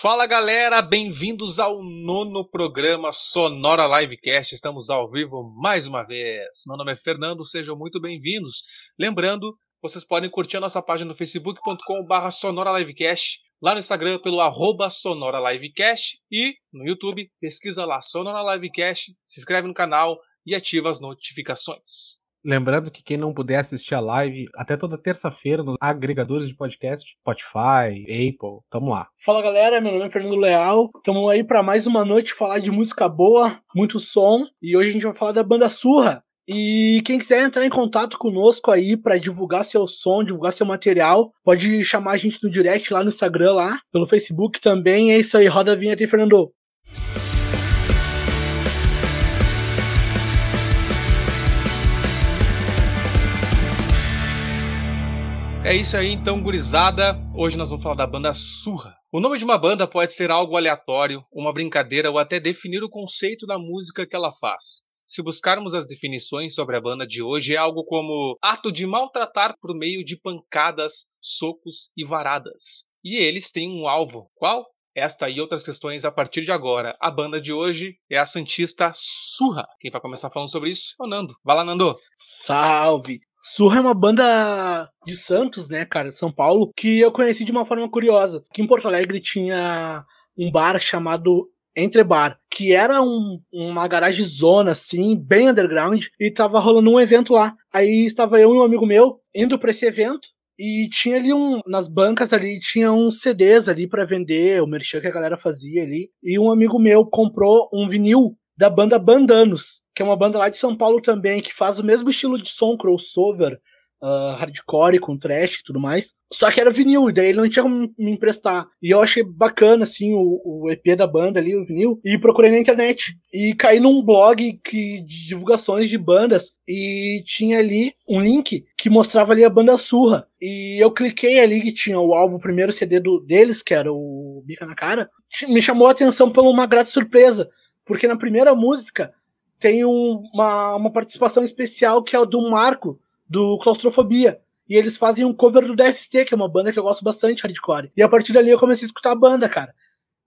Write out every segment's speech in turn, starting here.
Fala galera, bem-vindos ao nono programa Sonora Livecast. Estamos ao vivo mais uma vez. Meu nome é Fernando, sejam muito bem-vindos. Lembrando, vocês podem curtir a nossa página no facebook.com/barra Sonora Livecast, lá no Instagram pelo arroba Sonora Livecast e no YouTube pesquisa lá Sonora Livecast, se inscreve no canal e ativa as notificações. Lembrando que quem não puder assistir a live, até toda terça-feira nos agregadores de podcast, Spotify, Apple, tamo lá. Fala galera, meu nome é Fernando Leal, tamo aí para mais uma noite falar de música boa, muito som, e hoje a gente vai falar da banda Surra. E quem quiser entrar em contato conosco aí para divulgar seu som, divulgar seu material, pode chamar a gente no direct lá no Instagram, lá, pelo Facebook também. É isso aí, roda a vinheta aí, Fernando. É isso aí, então, gurizada. Hoje nós vamos falar da banda Surra. O nome de uma banda pode ser algo aleatório, uma brincadeira ou até definir o conceito da música que ela faz. Se buscarmos as definições sobre a banda de hoje, é algo como ato de maltratar por meio de pancadas, socos e varadas. E eles têm um alvo. Qual? Esta e outras questões a partir de agora. A banda de hoje é a Santista Surra. Quem vai começar falando sobre isso é o Nando. Vai lá, Nando. Salve! Surra é uma banda de Santos, né, cara, São Paulo, que eu conheci de uma forma curiosa. Que em Porto Alegre tinha um bar chamado Entre Bar, que era um, uma garagem zona, assim, bem underground, e tava rolando um evento lá. Aí estava eu e um amigo meu indo para esse evento, e tinha ali um. Nas bancas ali, tinha uns CDs ali para vender, o merchan que a galera fazia ali. E um amigo meu comprou um vinil da banda Bandanos, que é uma banda lá de São Paulo também, que faz o mesmo estilo de som, crossover, uh, hardcore com trash e tudo mais. Só que era vinil, e daí ele não tinha como me emprestar. E eu achei bacana, assim, o, o EP da banda ali, o vinil, e procurei na internet. E caí num blog que, de divulgações de bandas, e tinha ali um link que mostrava ali a banda Surra. E eu cliquei ali que tinha o álbum, o primeiro CD do, deles, que era o Bica na Cara. Me chamou a atenção por uma grata surpresa porque na primeira música tem um, uma, uma participação especial que é o do Marco, do Claustrofobia. E eles fazem um cover do DFC, que é uma banda que eu gosto bastante, hardcore. E a partir dali eu comecei a escutar a banda, cara.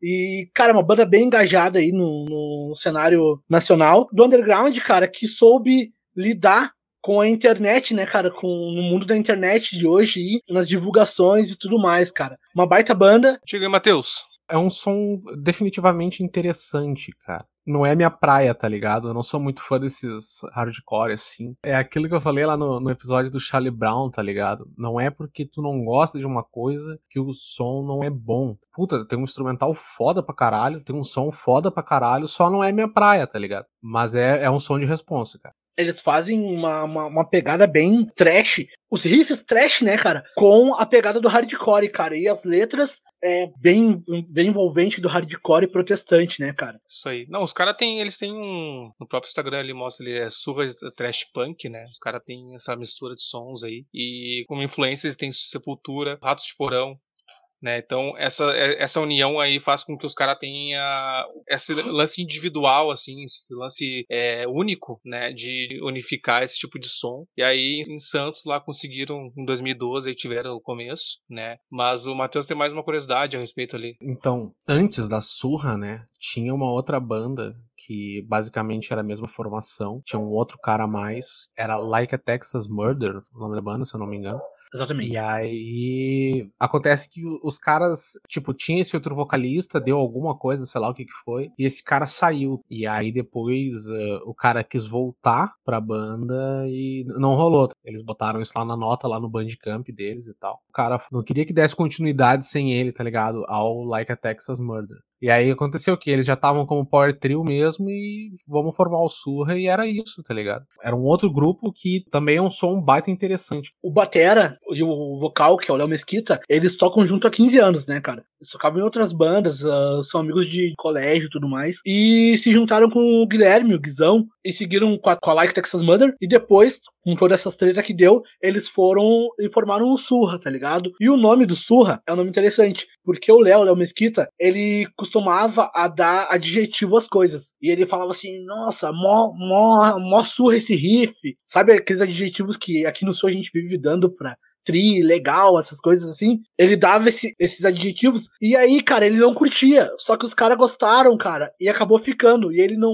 E, cara, é uma banda bem engajada aí no, no cenário nacional. Do underground, cara, que soube lidar com a internet, né, cara, com no mundo da internet de hoje e nas divulgações e tudo mais, cara. Uma baita banda. Chega aí, Matheus. É um som definitivamente interessante, cara não é minha praia, tá ligado? Eu não sou muito fã desses hardcore, assim. É aquilo que eu falei lá no, no, episódio do Charlie Brown, tá ligado? Não é porque tu não gosta de uma coisa que o som não é bom. Puta, tem um instrumental foda pra caralho, tem um som foda pra caralho, só não é minha praia, tá ligado? Mas é, é um som de responsa, cara eles fazem uma, uma, uma, pegada bem trash. Os riffs trash, né, cara? Com a pegada do hardcore, cara. E as letras é bem, bem envolvente do hardcore protestante, né, cara? Isso aí. Não, os caras têm. Eles têm um. No próprio Instagram ele mostra ele é surra trash punk, né? Os caras têm essa mistura de sons aí. E como influência eles têm Sepultura, Ratos de Porão, né? Então, essa, é, essa união aí faz com que os caras tenham esse lance individual, assim, esse lance é, único, né? De unificar esse tipo de som. E aí, em Santos, lá conseguiram, em 2012, aí tiveram o começo, né? Mas o Matheus tem mais uma curiosidade a respeito ali. Então, antes da Surra, né? Tinha uma outra banda que basicamente era a mesma formação. Tinha um outro cara a mais. Era Like a Texas Murder, o nome da banda, se eu não me engano. Exatamente. E aí acontece que os caras, tipo, tinha esse outro vocalista, deu alguma coisa, sei lá o que que foi, e esse cara saiu. E aí depois uh, o cara quis voltar pra banda e não rolou. Eles botaram isso lá na nota, lá no Bandcamp deles e tal. O cara não queria que desse continuidade sem ele, tá ligado? Ao Like a Texas Murder. E aí aconteceu que? Eles já estavam como Power Trio mesmo e vamos formar o Surra e era isso, tá ligado? Era um outro grupo que também é um som baita interessante. O Batera e o vocal, que é o Léo Mesquita, eles tocam junto há 15 anos, né, cara? Eles tocavam em outras bandas, uh, são amigos de colégio e tudo mais. E se juntaram com o Guilherme, o Guizão, e seguiram com a, com a Like Texas Mother. E depois, com todas essas treta que deu, eles foram e formaram o Surra, tá ligado? E o nome do Surra é um nome interessante, porque o Léo, Léo Mesquita, ele costumava a dar adjetivo às coisas. E ele falava assim, nossa, mó, mó, mó surra esse riff. Sabe aqueles adjetivos que aqui no Sul a gente vive dando pra tri, legal, essas coisas assim. Ele dava esse, esses adjetivos. E aí, cara, ele não curtia. Só que os caras gostaram, cara. E acabou ficando. E ele não.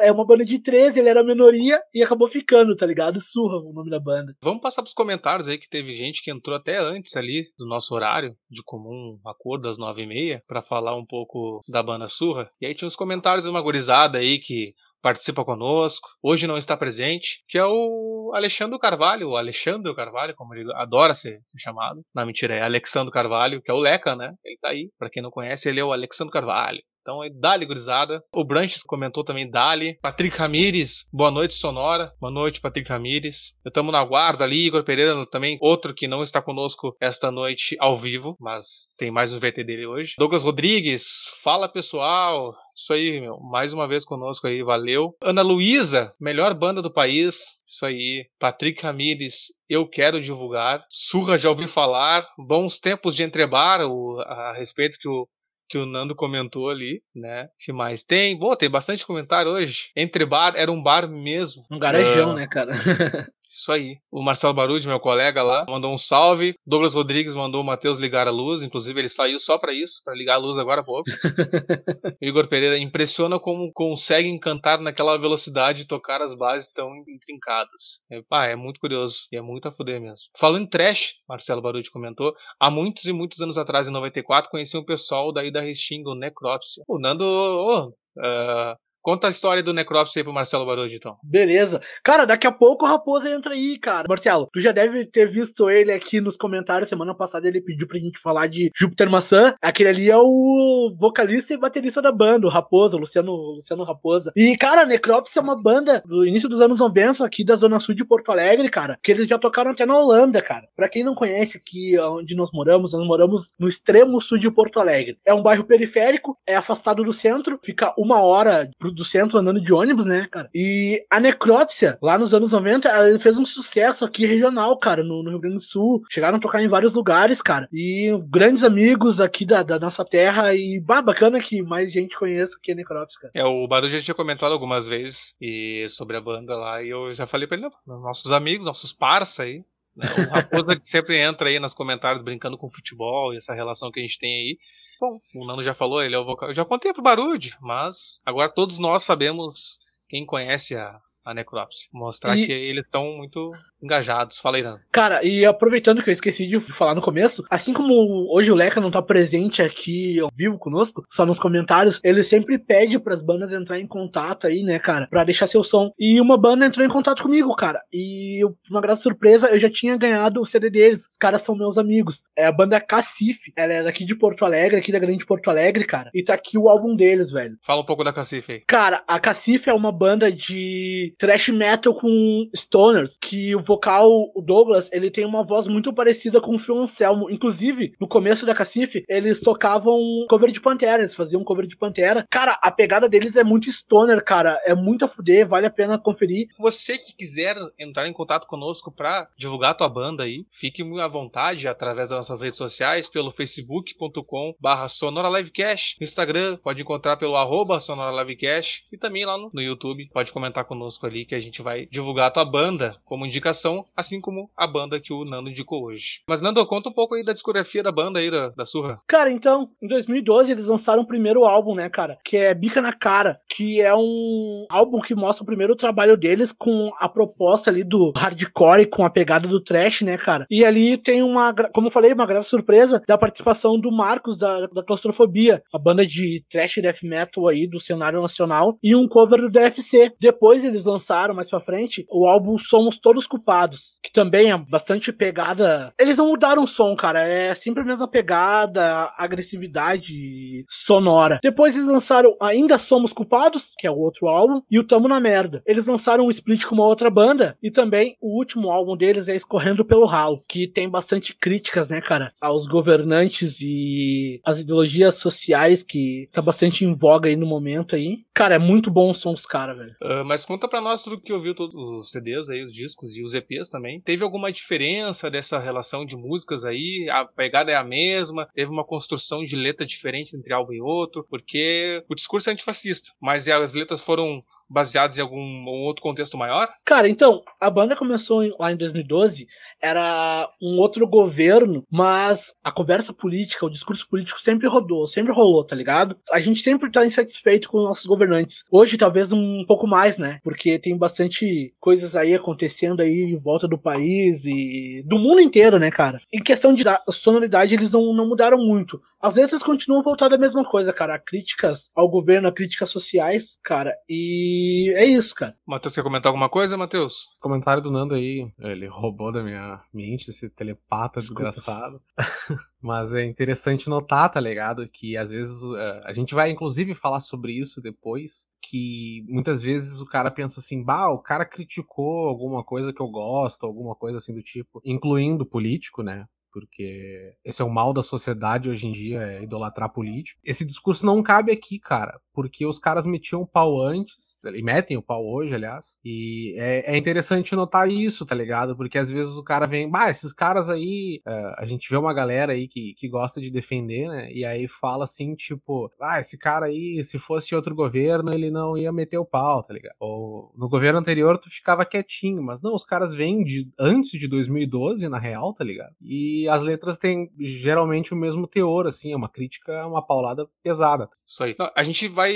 É uma banda de 13, ele era minoria e acabou ficando, tá ligado? Surra o nome da banda. Vamos passar pros comentários aí que teve gente que entrou até antes ali do nosso horário de comum acordo às nove e meia para falar um pouco da banda Surra. E aí tinha uns comentários de uma gurizada aí que participa conosco, hoje não está presente, que é o Alexandre Carvalho, o Alexandre Carvalho, como ele adora ser, ser chamado. Não, mentira, é Alexandre Carvalho, que é o Leca, né? Ele tá aí. Para quem não conhece, ele é o Alexandre Carvalho. Então Dali Gurizada. O Branches comentou também Dali. Patrick Ramires, boa noite, Sonora. Boa noite, Patrick Ramires. Estamos na guarda ali. Igor Pereira também, outro que não está conosco esta noite ao vivo, mas tem mais um VT dele hoje. Douglas Rodrigues, fala pessoal. Isso aí, meu. Mais uma vez conosco aí, valeu. Ana Luísa, melhor banda do país. Isso aí. Patrick Ramires, eu quero divulgar. Surra, já ouvi falar. Bons tempos de entrebar, o, a respeito que o que o Nando comentou ali, né? que mais tem? Bom, tem bastante comentário hoje. Entre bar era um bar mesmo. Um garajão, uh, né, cara? Isso aí. O Marcelo Barudi, meu colega lá, mandou um salve. Douglas Rodrigues mandou o Matheus ligar a luz. Inclusive, ele saiu só para isso, para ligar a luz agora há pouco. Igor Pereira impressiona como consegue encantar naquela velocidade e tocar as bases tão intrincadas. É, pá, é muito curioso. E é muito a fuder mesmo. Falando em trash, Marcelo Barudi comentou, há muitos e muitos anos atrás, em 94, conheci um pessoal daí da Restinga, o Necrópsia. O Nando. Oh, uh, Conta a história do Necrópsia aí pro Marcelo Barodi, então. Beleza. Cara, daqui a pouco o Raposa entra aí, cara. Marcelo, tu já deve ter visto ele aqui nos comentários. Semana passada ele pediu pra gente falar de Júpiter Maçã. Aquele ali é o vocalista e baterista da banda, o Raposa, o Luciano, Luciano Raposa. E, cara, Necrópsia é uma banda do início dos anos 90 aqui da Zona Sul de Porto Alegre, cara. Que eles já tocaram até na Holanda, cara. Pra quem não conhece aqui onde nós moramos, nós moramos no extremo sul de Porto Alegre. É um bairro periférico, é afastado do centro, fica uma hora do centro andando de ônibus, né, cara? E a necrópsia, lá nos anos 90, ela fez um sucesso aqui regional, cara, no, no, Rio Grande do Sul. Chegaram a tocar em vários lugares, cara. E grandes amigos aqui da, da nossa terra. E bah, bacana que mais gente conheça que a necrópsia, cara. É, o Baru já tinha comentado algumas vezes e sobre a banda lá. E eu já falei pra ele, nossos amigos, nossos parça aí. Né? O Raposa que sempre entra aí nos comentários brincando com futebol e essa relação que a gente tem aí. Bom, o Nando já falou, ele é o vocal. Eu já contei pro Barude, mas agora todos nós sabemos quem conhece a, a necrópsia. Mostrar e... que eles estão muito engajados. Fala aí, Nando. Cara, e aproveitando que eu esqueci de falar no começo, assim como hoje o Leca não tá presente aqui ao vivo conosco, só nos comentários, ele sempre pede pras bandas entrar em contato aí, né, cara, pra deixar seu som. E uma banda entrou em contato comigo, cara. E uma grande surpresa, eu já tinha ganhado o CD deles. Os caras são meus amigos. É a banda Cacife. Ela é daqui de Porto Alegre, aqui da Grande Porto Alegre, cara. E tá aqui o álbum deles, velho. Fala um pouco da Cacife aí. Cara, a Cacife é uma banda de thrash metal com stoners, que o vocal, o Douglas, ele tem uma voz muito parecida com o Phil Anselmo. Inclusive, no começo da Cacife, eles tocavam cover de Pantera, eles faziam cover de Pantera. Cara, a pegada deles é muito stoner, cara. É muito a fuder, vale a pena conferir. Você que quiser entrar em contato conosco pra divulgar a tua banda aí, fique à vontade através das nossas redes sociais, pelo facebook.com barra Sonora Livecast, no Instagram, pode encontrar pelo arroba Sonora Livecast e também lá no, no YouTube, pode comentar conosco ali que a gente vai divulgar a tua banda como indicação, assim como a banda que o Nando indicou hoje. Mas Nando, conta um pouco aí da discografia da banda aí, da, da Surra. Cara, então, em 2012 eles lançaram o primeiro álbum, né, cara? Que é Bica na Cara, que é um álbum que mostra o primeiro trabalho deles com a proposta ali do hardcore, com a pegada do trash, né, cara? E ali tem uma, como eu falei, uma grande surpresa da participação do Marcos da, da Claustrofobia, a banda de trash death metal aí do cenário nacional, e um cover do DFC. Depois eles lançaram mais pra frente, o álbum Somos Todos Culpados, que também é bastante pegada. Eles não mudaram o som, cara, é sempre a mesma pegada, agressividade sonora. Depois eles lançaram Ainda Somos Culpados, que é o outro álbum, e o Tamo na Merda. Eles lançaram um split com uma outra banda, e também o último álbum deles é Escorrendo pelo Ralo, que tem bastante críticas, né, cara, aos governantes e as ideologias sociais que tá bastante em voga aí no momento aí. Cara, é muito bom o som dos caras, velho. Uh, mas conta pra nós tudo que ouviu todos os CDs aí, os discos e os EPs também. Teve alguma diferença dessa relação de músicas aí? A pegada é a mesma? Teve uma construção de letra diferente entre álbum e outro? Porque o discurso é antifascista, mas as letras foram baseados em algum um outro contexto maior? Cara, então, a banda começou em, lá em 2012, era um outro governo, mas a conversa política, o discurso político sempre rodou, sempre rolou, tá ligado? A gente sempre tá insatisfeito com os nossos governantes. Hoje, talvez um pouco mais, né? Porque tem bastante coisas aí acontecendo aí em volta do país e do mundo inteiro, né, cara? Em questão de sonoridade, eles não, não mudaram muito. As letras continuam voltadas à mesma coisa, cara. Críticas ao governo, críticas sociais, cara. E é isso, cara. Matheus, quer comentar alguma coisa, Matheus? Comentário do Nando aí, ele roubou da minha mente esse telepata Desculpa. desgraçado. Mas é interessante notar, tá ligado? Que às vezes uh, a gente vai inclusive falar sobre isso depois. Que muitas vezes o cara pensa assim, bah, o cara criticou alguma coisa que eu gosto, alguma coisa assim do tipo, incluindo político, né? Porque esse é o mal da sociedade hoje em dia, é idolatrar político. Esse discurso não cabe aqui, cara, porque os caras metiam o pau antes, e metem o pau hoje, aliás, e é, é, interessante notar isso, tá ligado? Porque às vezes o cara vem, bah, esses caras aí, uh, a gente vê uma galera aí que, que gosta de defender, né, e aí fala assim, tipo, ah, esse cara aí, se fosse outro governo, ele não ia meter o pau, tá ligado? Ou no governo anterior tu ficava quietinho, mas não, os caras vêm de antes de 2012, na real, tá ligado? E as letras têm geralmente o mesmo teor, assim, é uma crítica, uma paulada pesada. Isso aí. A gente vai.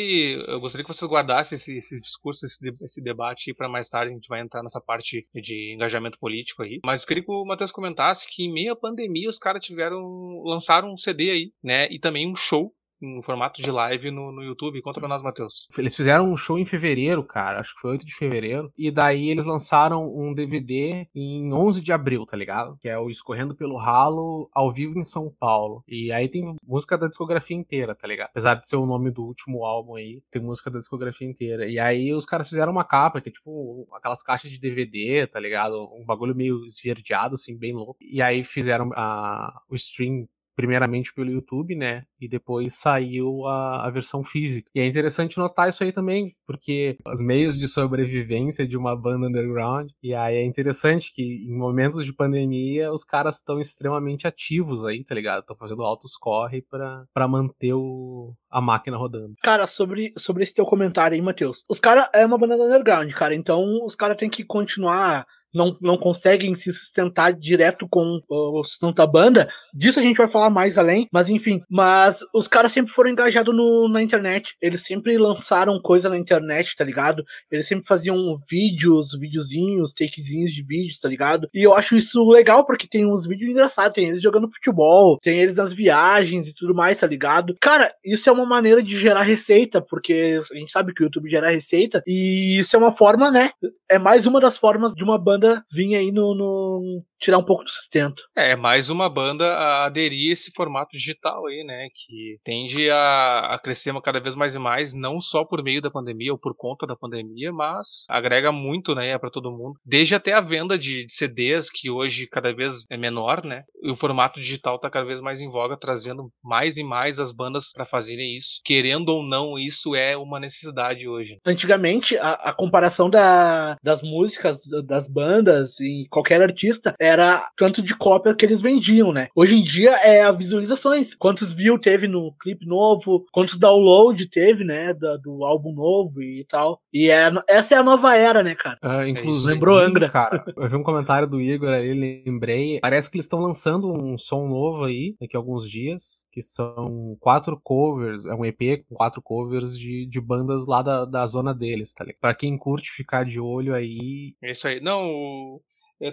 Eu gostaria que vocês guardassem esse, esse discurso, esse, esse debate para mais tarde. A gente vai entrar nessa parte de engajamento político aí. Mas eu queria que o Matheus comentasse que em meio à pandemia os caras tiveram. lançaram um CD aí, né? E também um show em formato de live no, no YouTube. Conta pra nós, Matheus. Eles fizeram um show em fevereiro, cara. Acho que foi 8 de fevereiro. E daí eles lançaram um DVD em 11 de abril, tá ligado? Que é o Escorrendo pelo Ralo ao vivo em São Paulo. E aí tem música da discografia inteira, tá ligado? Apesar de ser o nome do último álbum aí, tem música da discografia inteira. E aí os caras fizeram uma capa, que é tipo aquelas caixas de DVD, tá ligado? Um bagulho meio esverdeado, assim, bem louco. E aí fizeram a, o stream primeiramente pelo YouTube, né? E depois saiu a, a, versão física. E é interessante notar isso aí também, porque os meios de sobrevivência de uma banda underground. E aí é interessante que em momentos de pandemia os caras estão extremamente ativos aí, tá ligado? Estão fazendo altos corre para manter o, a máquina rodando. Cara, sobre, sobre esse teu comentário aí, Matheus. Os caras é uma banda underground, cara. Então os caras têm que continuar não, não conseguem se sustentar direto com o sustento da banda. Disso a gente vai falar mais além, mas enfim. Mas os caras sempre foram engajados no, na internet. Eles sempre lançaram coisa na internet, tá ligado? Eles sempre faziam vídeos, videozinhos, takezinhos de vídeos, tá ligado? E eu acho isso legal porque tem uns vídeos engraçados. Tem eles jogando futebol, tem eles nas viagens e tudo mais, tá ligado? Cara, isso é uma maneira de gerar receita, porque a gente sabe que o YouTube gera receita. E isso é uma forma, né? É mais uma das formas de uma banda banda vinha aí no, no, tirar um pouco do sustento. É, mais uma banda a aderir a esse formato digital aí, né? Que tende a, a crescer cada vez mais e mais, não só por meio da pandemia ou por conta da pandemia, mas agrega muito, né, para todo mundo. Desde até a venda de CDs, que hoje cada vez é menor, né? E o formato digital tá cada vez mais em voga, trazendo mais e mais as bandas para fazerem isso. Querendo ou não, isso é uma necessidade hoje. Antigamente, a, a comparação da, das músicas, das bandas, e qualquer artista era tanto de cópia que eles vendiam, né? Hoje em dia é as visualizações. Quantos views teve no clipe novo, quantos download teve, né? Do, do álbum novo e tal. E é, essa é a nova era, né, cara? Uh, inclusive, lembrou Angra. Cara, eu vi um comentário do Igor aí, lembrei. Parece que eles estão lançando um som novo aí, daqui a alguns dias, que são quatro covers, é um EP com quatro covers de, de bandas lá da, da zona deles, tá ligado? Pra quem curte ficar de olho aí. É isso aí. Não, é,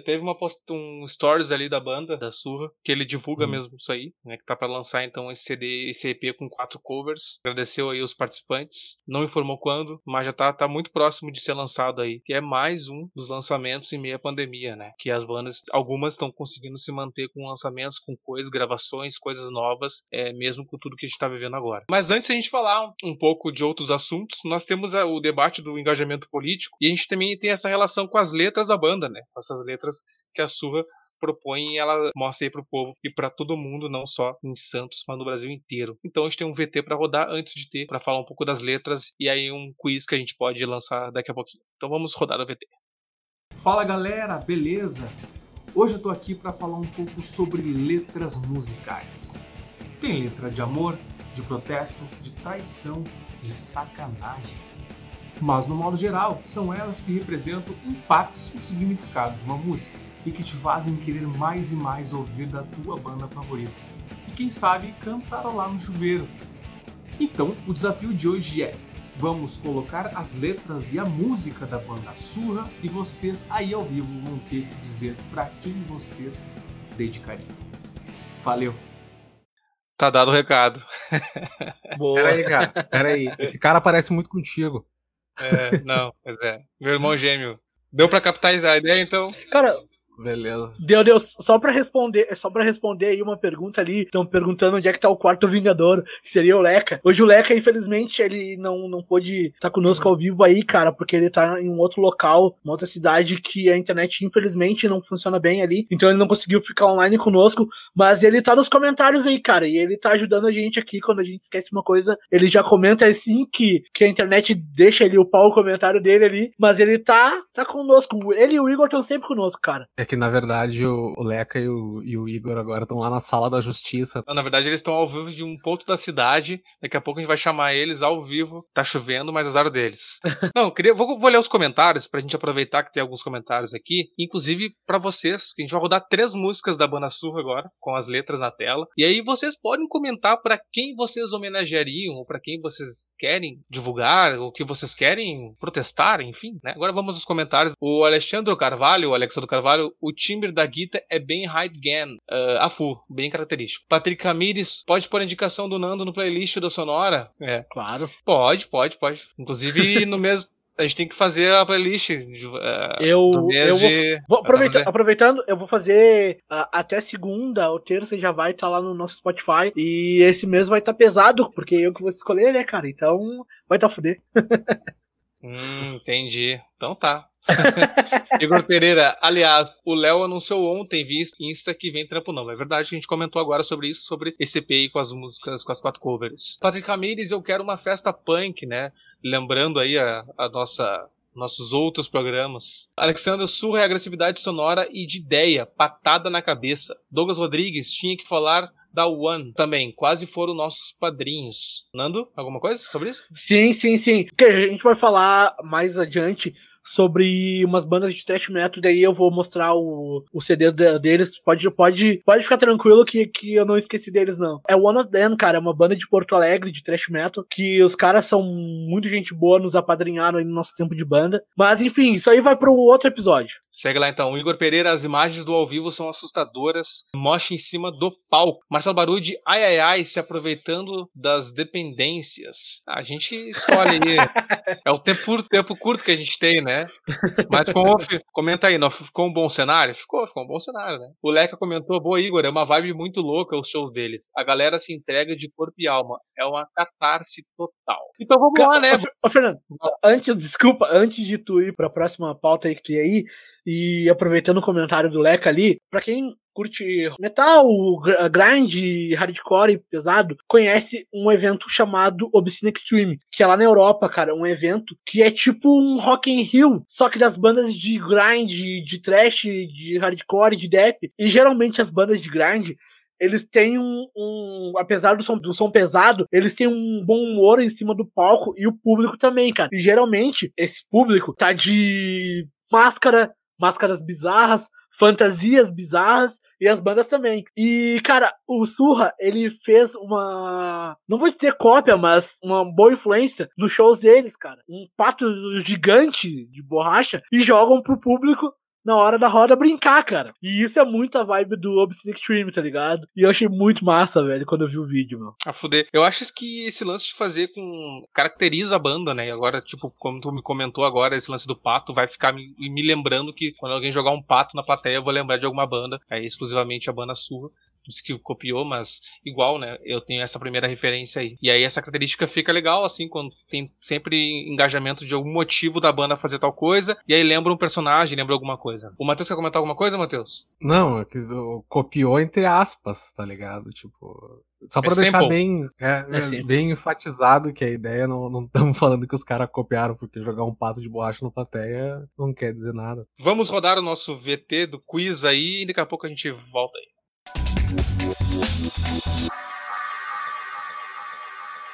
teve uma post, um stories ali da banda, da Surra, que ele divulga uhum. mesmo isso aí, né? Que tá para lançar então esse CD, esse EP com quatro covers. Agradeceu aí os participantes, não informou quando, mas já tá, tá muito próximo de ser lançado aí. Que é mais um dos lançamentos em meio à pandemia, né? Que as bandas, algumas estão conseguindo se manter com lançamentos, com coisas, gravações, coisas novas, é, mesmo com tudo que a gente tá vivendo agora. Mas antes a gente falar um pouco de outros assuntos, nós temos o debate do engajamento político e a gente também tem essa relação com as letras da banda, né? Com essas letras letras que a Surra propõe e ela mostra aí pro povo e para todo mundo, não só em Santos, mas no Brasil inteiro. Então a gente tem um VT para rodar antes de ter para falar um pouco das letras e aí um quiz que a gente pode lançar daqui a pouquinho. Então vamos rodar o VT. Fala galera, beleza? Hoje eu tô aqui para falar um pouco sobre letras musicais. Tem letra de amor, de protesto, de traição, de sacanagem Mas no modo geral, são elas que representam em partes o significado de uma música e que te fazem querer mais e mais ouvir da tua banda favorita. E quem sabe cantarolar no chuveiro. Então, o desafio de hoje é Vamos colocar as letras e a música da banda Surra e vocês aí ao vivo vão ter que dizer para quem vocês dedicariam. Valeu! Tá dado o recado. Boa. Peraí, cara. Peraí. Esse cara parece muito contigo. É, não, mas é. Meu irmão gêmeo. Deu pra captar a ideia, então? Cara, Beleza. Deu, deu. Só pra responder, só para responder aí uma pergunta ali. Estão perguntando onde é que tá o quarto Vingador, que seria o Leca. Hoje o Leca, infelizmente, ele não, não pôde estar tá conosco ao vivo aí, cara, porque ele tá em um outro local, uma outra cidade que a internet, infelizmente, não funciona bem ali. Então ele não conseguiu ficar online conosco. Mas ele tá nos comentários aí, cara. E ele tá ajudando a gente aqui quando a gente esquece uma coisa. Ele já comenta assim que, que a internet deixa ele upar o comentário dele ali. Mas ele tá, tá conosco. Ele e o Igor estão sempre conosco, cara. É que na verdade o, o Leca e o, e o, Igor agora estão lá na sala da justiça. Não, na verdade eles estão ao vivo de um ponto da cidade. Daqui a pouco a gente vai chamar eles ao vivo. Tá chovendo, mas azar deles. Não, queria, vou, vou ler os comentários pra gente aproveitar que tem alguns comentários aqui. Inclusive para vocês, que a gente vai rodar três músicas da Banda Surra agora, com as letras na tela. E aí vocês podem comentar para quem vocês homenageariam, ou para quem vocês querem divulgar, ou que vocês querem protestar, enfim. Né? Agora vamos aos comentários. O Alexandre Carvalho, o Alexandre Carvalho, o timbre da guitarra é bem Heidgen, uh, a full, bem característico. Patrick Camires, pode pôr a indicação do Nando no playlist da Sonora? É. Claro. Pode, pode, pode. Inclusive no mesmo. A gente tem que fazer a playlist. Uh, eu, eu vou, de... vou aproveita, aproveitando, eu vou fazer uh, até segunda ou terça já vai estar tá lá no nosso Spotify. E esse mês vai estar tá pesado, porque eu que vou escolher, né, cara? Então vai estar tá fuder. hum, entendi. Então tá. Igor Pereira, aliás, o Léo anunciou ontem via Insta que vem trampo não. É verdade que a gente comentou agora sobre isso, sobre esse EPI com as músicas, com as quatro covers. Patrick Ramires, eu quero uma festa punk, né? Lembrando aí a, a nossa nossos outros programas. Alexandre Surra é agressividade sonora e de ideia, patada na cabeça. Douglas Rodrigues tinha que falar da One também, quase foram nossos padrinhos. Nando, alguma coisa sobre isso? Sim, sim, sim. Que a gente vai falar mais adiante sobre umas bandas de thrash metal, daí eu vou mostrar o, o CD deles. Pode, pode, pode ficar tranquilo que, que eu não esqueci deles, não. É One of Them, cara, é uma banda de Porto Alegre, de thrash metal, que os caras são muito gente boa, nos apadrinharam aí no nosso tempo de banda. Mas enfim, isso aí vai para um outro episódio. Segue lá então. Igor Pereira, as imagens do ao vivo são assustadoras. Mocha em cima do palco. Marcelo Barude, ai ai ai, se aproveitando das dependências. A gente escolhe aí. é o tempo, tempo curto que a gente tem, né? Mas com, comenta aí, não ficou um bom cenário? Ficou, ficou um bom cenário, né? O Leca comentou, boa Igor, é uma vibe muito louca o show deles. A galera se entrega de corpo e alma. É uma catarse total. Então vamos lá, né? Ô, Fernando, antes, desculpa, antes de tu ir pra próxima pauta aí que tu ia aí, e aproveitando o comentário do Leca ali, para quem curte metal, grind, hardcore pesado, conhece um evento chamado Obscene Extreme, que é lá na Europa, cara, um evento que é tipo um Rock in Rio, só que das bandas de grind, de trash, de hardcore, de death, e geralmente as bandas de grind eles têm um, um, apesar do som, do som pesado, eles têm um bom humor em cima do palco e o público também, cara. E geralmente esse público tá de máscara, máscaras bizarras, fantasias bizarras e as bandas também. E, cara, o Surra, ele fez uma. Não vou dizer cópia, mas uma boa influência nos shows deles, cara. Um pato gigante de borracha e jogam pro público na hora da roda brincar, cara. E isso é muito a vibe do Obscene Extreme, tá ligado? E eu achei muito massa, velho, quando eu vi o vídeo, meu. A fuder. Eu acho que esse lance de fazer com. caracteriza a banda, né? Agora, tipo, como tu me comentou agora, esse lance do pato vai ficar me, me lembrando que quando alguém jogar um pato na plateia, eu vou lembrar de alguma banda. É exclusivamente a banda sua disse que copiou, mas igual, né? Eu tenho essa primeira referência aí. E aí essa característica fica legal, assim, quando tem sempre engajamento de algum motivo da banda fazer tal coisa, e aí lembra um personagem, lembra alguma coisa. O Matheus quer comentar alguma coisa, Matheus? Não, é que copiou entre aspas, tá ligado? Tipo. Só pra é deixar bem, é, é bem enfatizado que a ideia não estamos falando que os caras copiaram, porque jogar um pato de borracha na plateia não quer dizer nada. Vamos rodar o nosso VT do quiz aí e daqui a pouco a gente volta aí.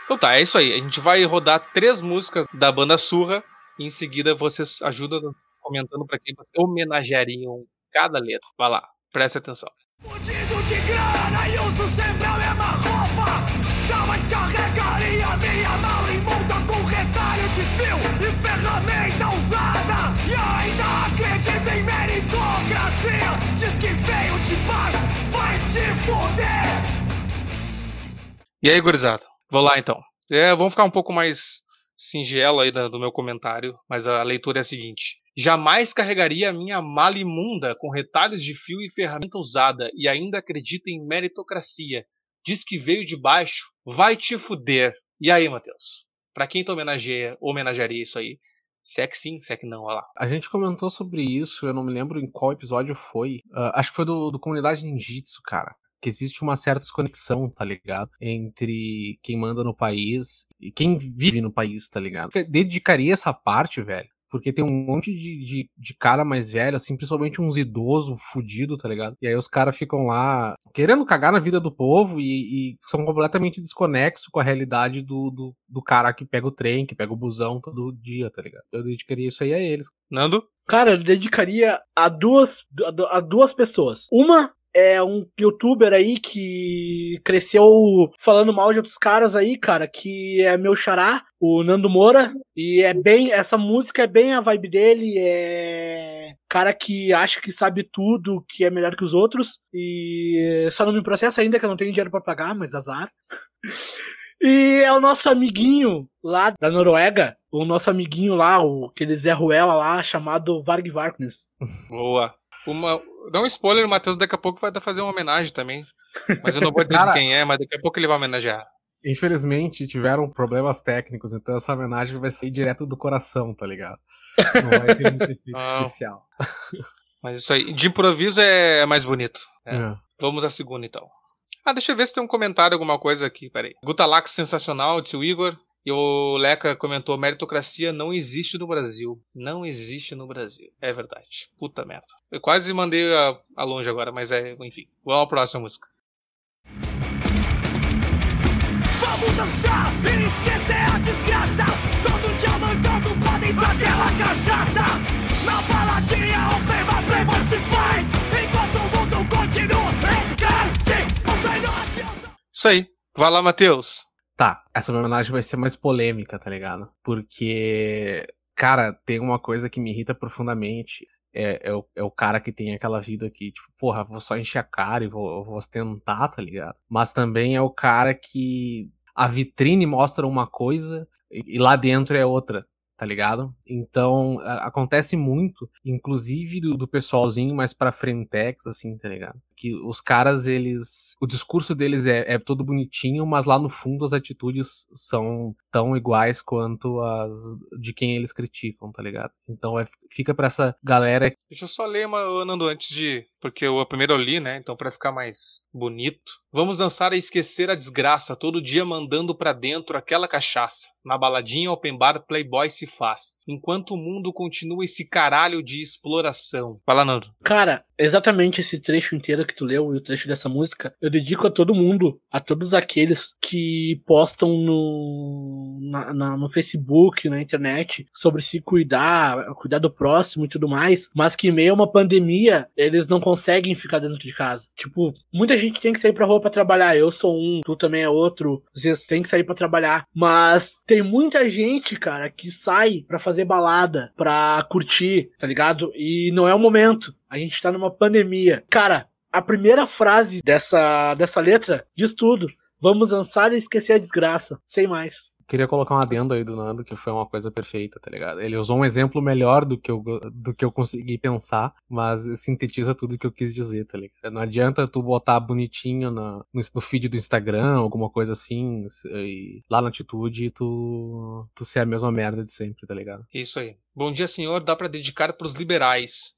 Então tá, é isso aí. A gente vai rodar três músicas da banda Surra E em seguida vocês ajudam comentando para quem vocês homenageariam cada letra. Vai lá, preste atenção. Fudido de grana e uso sempre a mesma roupa. Jamais carregaria minha mala imunda com retalho de fio e ferramenta usada. E ainda acredita em meritocracia. Diz que veio de baixo, E aí, gurizada? Vou lá então. É, vamos ficar um pouco mais singelo aí do meu comentário, mas a leitura é a seguinte. Jamais carregaria a minha mala imunda com retalhos de fio e ferramenta usada e ainda acredita em meritocracia. Diz que veio de baixo, vai te fuder. E aí, Matheus? Pra quem tu homenageia, homenagearia isso aí? Se é que sim, se é que não, olha lá. A gente comentou sobre isso, eu não me lembro em qual episódio foi. Uh, acho que foi do, do Comunidade Ninjitsu, cara que existe uma certa desconexão, tá ligado? Entre quem manda no país e quem vive no país, tá ligado? Dedicaria essa parte, velho. Porque tem um monte de, de, de, cara mais velho, assim, principalmente uns idosos fudidos, tá ligado? E aí os caras ficam lá querendo cagar na vida do povo e, e são completamente desconexos com a realidade do, do, do, cara que pega o trem, que pega o busão todo dia, tá ligado? Eu dedicaria isso aí a eles. Nando? Cara, eu dedicaria a duas, a duas pessoas. Uma é um youtuber aí que cresceu falando mal de outros caras aí, cara, que é meu xará, o Nando Moura, e é bem, essa música é bem a vibe dele, é cara que acha que sabe tudo, que é melhor que os outros, e só não me processa ainda que eu não tenho dinheiro para pagar, mas azar. E é o nosso amiguinho lá da Noruega, o nosso amiguinho lá, o aquele Zé Ruela lá, chamado Varg Varknes. Boa. Uma, dá um spoiler, o Matheus daqui a pouco vai fazer uma homenagem também. Mas eu não vou dizer Cara, quem é, mas daqui a pouco ele vai homenagear. Infelizmente tiveram problemas técnicos, então essa homenagem vai ser direto do coração, tá ligado? Não vai ter muito efeito especial. Mas isso aí, de improviso é mais bonito. É. É. Vamos à segunda então. Ah, deixa eu ver se tem um comentário, alguma coisa aqui, peraí. Gutalax sensacional, tio Igor. E o Leca comentou: meritocracia não existe no Brasil. Não existe no Brasil. É verdade. Puta merda. Eu quase mandei a, a longe agora, mas é, enfim. Vamos à próxima música. Vamos dançar e esquecer a desgraça. Todo dia mandando podem trazer a cachaça. Na baladinha, o playboy se faz. Enquanto o mundo continua, Isso aí. Vai lá, Matheus. Tá, essa homenagem vai ser mais polêmica, tá ligado? Porque, cara, tem uma coisa que me irrita profundamente. É, é, o, é o cara que tem aquela vida que, tipo, porra, vou só encher a cara e vou, vou ostentar, tá ligado? Mas também é o cara que a vitrine mostra uma coisa e, e lá dentro é outra, tá ligado? Então, a, acontece muito, inclusive do, do pessoalzinho mais pra frentex, assim, tá ligado? que os caras, eles. O discurso deles é, é todo bonitinho, mas lá no fundo as atitudes são tão iguais quanto as de quem eles criticam, tá ligado? Então é, fica pra essa galera. Deixa eu só ler uma, Nando, antes de. Porque eu primeiro eu li, né? Então para ficar mais bonito. Vamos dançar a esquecer a desgraça, todo dia mandando pra dentro aquela cachaça. Na baladinha open bar, Playboy se faz. Enquanto o mundo continua esse caralho de exploração. Fala, Nando. Cara, exatamente esse trecho inteiro que tu leu e o trecho dessa música, eu dedico a todo mundo, a todos aqueles que postam no, na, na, no Facebook, na internet, sobre se cuidar, cuidar do próximo e tudo mais, mas que em meio a uma pandemia, eles não conseguem ficar dentro de casa. Tipo, muita gente tem que sair pra rua pra trabalhar, eu sou um, tu também é outro, vocês têm que sair pra trabalhar, mas tem muita gente, cara, que sai pra fazer balada, pra curtir, tá ligado? E não é o momento. A gente tá numa pandemia. Cara, a primeira frase dessa, dessa letra diz tudo. Vamos dançar e esquecer a desgraça. Sem mais. Queria colocar um adendo aí do Nando, que foi uma coisa perfeita, tá ligado? Ele usou um exemplo melhor do que eu, do que eu consegui pensar, mas sintetiza tudo que eu quis dizer, tá ligado? Não adianta tu botar bonitinho no, no feed do Instagram, alguma coisa assim, e lá na atitude tu, tu ser a mesma merda de sempre, tá ligado? Isso aí. Bom dia, senhor. Dá para dedicar para os liberais.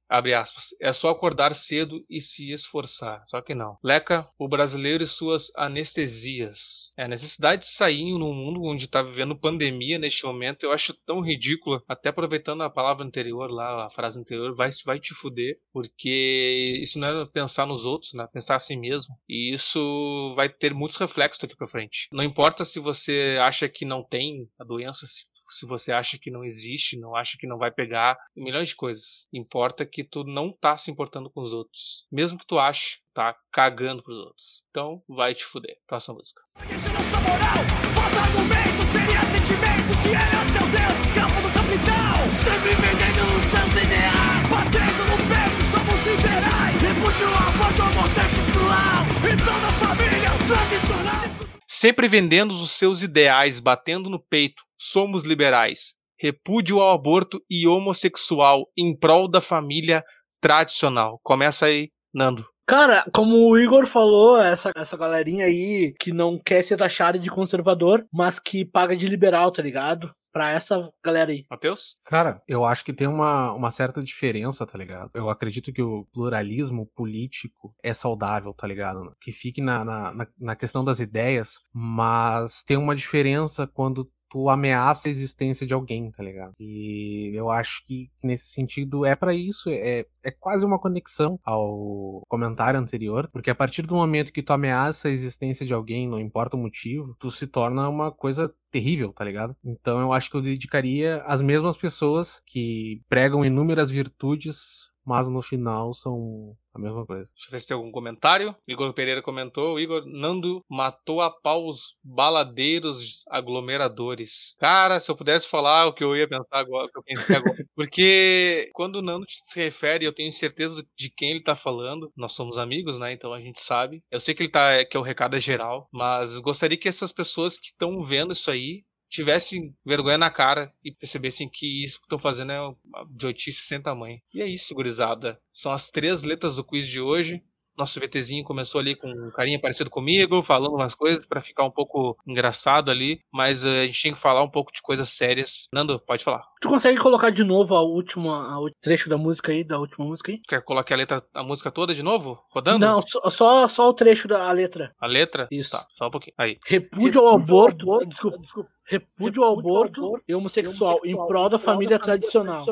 É só acordar cedo e se esforçar. Só que não. Leca, o brasileiro e suas anestesias. É, a necessidade de sair num mundo onde está vivendo pandemia neste momento, eu acho tão ridícula. Até aproveitando a palavra anterior lá, a frase anterior, vai, vai te fuder. Porque isso não é pensar nos outros, né? Pensar assim mesmo. E isso vai ter muitos reflexos daqui para frente. Não importa se você acha que não tem a doença, se se você acha que não existe, não acha que não vai pegar, milhões de coisas. Importa que tu não tá se importando com os outros. Mesmo que tu ache, tá cagando pros outros. Então, vai te fuder. Próxima música. Nossa moral, falta argumento, seria sentimento, de é seu Deus, escravo do capital. Sempre vendendo os seus ideais, batendo no peito, somos liberais. Refúgio ao aborto homossexual, em prol da família tradicional. Sempre vendendo os seus ideais, batendo no peito, somos liberais. Repúdio ao aborto e homossexual em prol da família tradicional. Começa aí, Nando. Cara, como o Igor falou, essa, essa galerinha aí que não quer ser taxada de conservador, mas que paga de liberal, tá ligado? pra essa galera aí. Matheus? Cara, eu acho que tem uma, uma certa diferença, tá ligado? Eu acredito que o pluralismo político é saudável, tá ligado? Que fique na, na, na questão das ideias, mas tem uma diferença quando tu ameaça a existência de alguém, tá ligado? E eu acho que, que nesse sentido é para isso, é, é quase uma conexão ao comentário anterior, porque a partir do momento que tu ameaça a existência de alguém, não importa o motivo, tu se torna uma coisa terrível, tá ligado? Então eu acho que eu dedicaria às mesmas pessoas que pregam inúmeras virtudes mas no final são a mesma coisa. Deixa eu ver se tem algum comentário. Igor Pereira comentou: Igor Nando matou a pau os baladeiros aglomeradores. Cara, se eu pudesse falar o que eu ia pensar agora, o que eu pensei agora. Porque quando o Nando se refere, eu tenho certeza de quem ele tá falando. Nós somos amigos, né? Então a gente sabe. Eu sei que ele tá que é o recado é geral, mas gostaria que essas pessoas que estão vendo isso aí tivessem vergonha na cara e percebessem que isso que estão fazendo é uma idiotice sem tamanho. E é isso, gurizada. São as três letras do quiz de hoje nosso VTzinho começou ali com um carinha parecido comigo, falando umas coisas para ficar um pouco engraçado ali, mas uh, a gente tinha que falar um pouco de coisas sérias. Nando, pode falar. Tu consegue colocar de novo a última, o trecho da música aí, da última música aí? Quer colocar a letra, a música toda de novo? Rodando? Não, só, só, o trecho da letra. A letra? Isso. Tá, só um pouquinho. Aí. Repúdio ao aborto. Desculpa, desculpa. Repúdio ao aborto e homossexual em prol da família tradicional.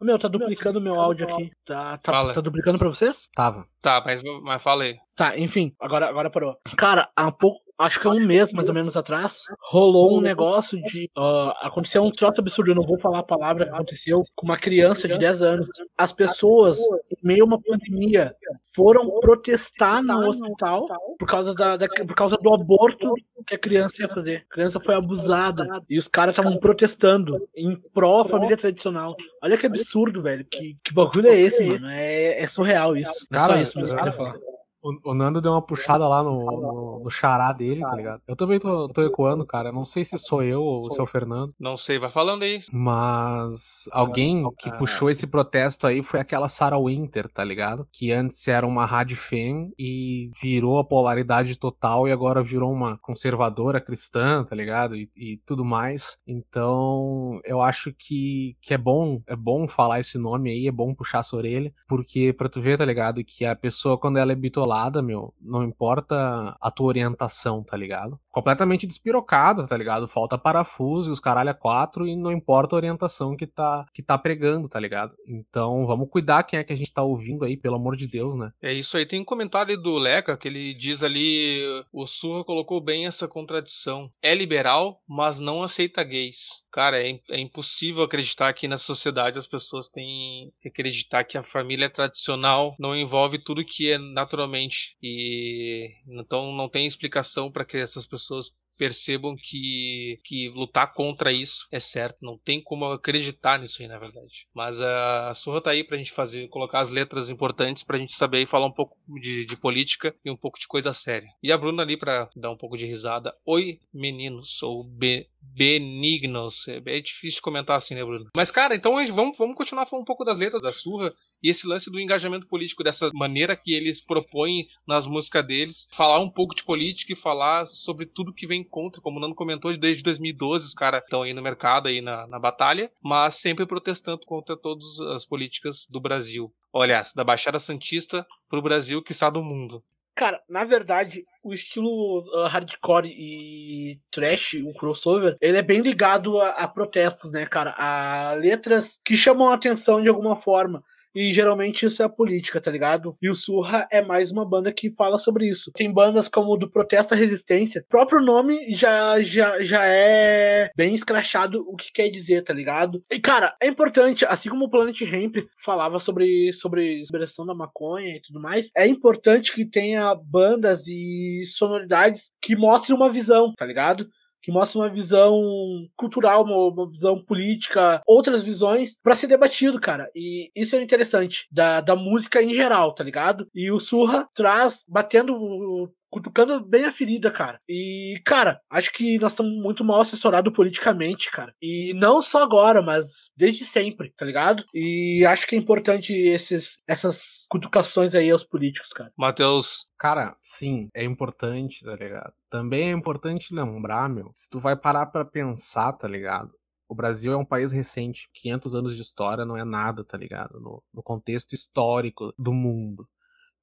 Meu, tá duplicando meu áudio aqui. Tá, tá, tá duplicando pra vocês? Tava. Tá, mas, mas falei. Tá, enfim, agora, agora parou. Cara, há um pouco, acho que há um mês mais ou menos atrás, rolou um negócio de. Uh, aconteceu um troço absurdo, eu não vou falar a palavra que aconteceu com uma criança de 10 anos. As pessoas, em meio a uma pandemia, foram protestar no hospital por causa, da, da, por causa do aborto que a criança ia fazer. A criança foi abusada e os caras estavam protestando em pró família tradicional. Olha que absurdo, velho. Que, que bagulho é esse, mano? É, é surreal isso. Cara, é só isso mesmo que eu queria falar. O, Nando deu uma puxada lá no, no, no xará dele, tá ligado? Eu também tô, tô ecoando, cara. Não sei se sou eu ou se é o Fernando. Não sei, vai falando aí. Mas alguém que puxou esse protesto aí foi aquela Sarah Winter, tá ligado? Que antes era uma rádio fem e virou a polaridade total e agora virou uma conservadora cristã, tá ligado? E, e tudo mais. Então, eu acho que, que é bom, é bom falar esse nome aí, é bom puxar essa orelha, porque pra tu ver, tá ligado? Que a pessoa, quando ela é bitolada, meu, não importa a tua orientação, tá ligado? Completamente despirocada, tá ligado? Falta parafuso e os caralho a quatro e não importa a orientação que tá, que tá pregando, tá ligado? Então vamos cuidar quem é que a gente tá ouvindo aí, pelo amor de Deus, né? É isso aí. Tem um comentário do Leca que ele diz ali: o Surra colocou bem essa contradição. É liberal, mas não aceita gays. Cara, é, é impossível acreditar que na sociedade as pessoas têm que acreditar que a família tradicional não envolve tudo que é naturalmente e então não tem explicação para que essas pessoas percebam que, que lutar contra isso é certo. Não tem como acreditar nisso aí, na verdade. Mas a Surra tá aí pra gente fazer, colocar as letras importantes pra gente saber e falar um pouco de, de política e um pouco de coisa séria. E a Bruna ali pra dar um pouco de risada. Oi, meninos, ou be, benignos. É, difícil comentar assim, né, Bruno? Mas, cara, então vamos, vamos continuar falando um pouco das letras da Surra e esse lance do engajamento político, dessa maneira que eles propõem nas músicas deles. Falar um pouco de política e falar sobre tudo que vem contra. Como o Nando comentou, desde 2012 os caras estão aí no mercado, aí na, na batalha, mas sempre protestando contra todas as políticas do Brasil. Olha, da Baixada Santista pro Brasil, que está do mundo. Cara, na verdade, o estilo uh, hardcore e trash, o crossover, ele é bem ligado a, a, protestos, né, cara? A letras que chamam a atenção de alguma forma. E geralmente isso é a política, tá ligado? E o Surra é mais uma banda que fala sobre isso. Tem bandas como do Protesto à Resistência, o próprio nome já, já, já é bem escrachado o que quer dizer, tá ligado? E cara, é importante, assim como o Planet Ramp falava sobre, sobre liberação da maconha e tudo mais, é importante que tenha bandas e sonoridades que mostrem uma visão, tá ligado? Que mostra uma visão cultural, uma, uma visão política, outras visões para ser debatido, cara. E isso é interessante da, da música em geral, tá ligado? E o Surra traz, batendo cutucando bem a ferida, cara. E, cara, acho que nós estamos muito mal assessorados politicamente, cara. E não só agora, mas desde sempre, tá ligado? E acho que é importante esses, essas cutucações aí aos políticos, cara. Matheus. Cara, sim, é importante, tá ligado? Também é importante lembrar, meu, se tu vai parar para pensar, tá ligado? O Brasil é um país recente, 500 anos de história não é nada, tá ligado? No, no contexto histórico do mundo.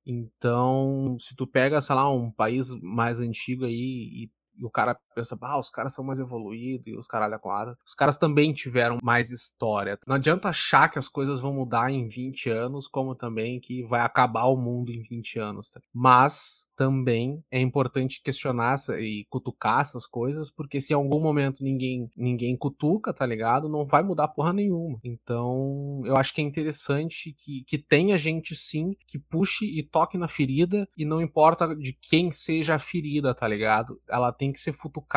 Então, se tu pega, sei lá, um país mais antigo aí e e o cara pensa, ah, os caras são mais evoluídos e os caralho a quadra. Os caras também tiveram mais história. Não adianta achar que as coisas vão mudar em 20 anos, como também que vai acabar o mundo em 20 anos. Tá? Mas também é importante questionar e cutucar essas coisas, porque se em algum momento ninguém ninguém cutuca, tá ligado? Não vai mudar porra nenhuma. Então, eu acho que é interessante que, que tenha gente sim que puxe e toque na ferida e não importa de quem seja a ferida, tá ligado? Ela tem que ser futucada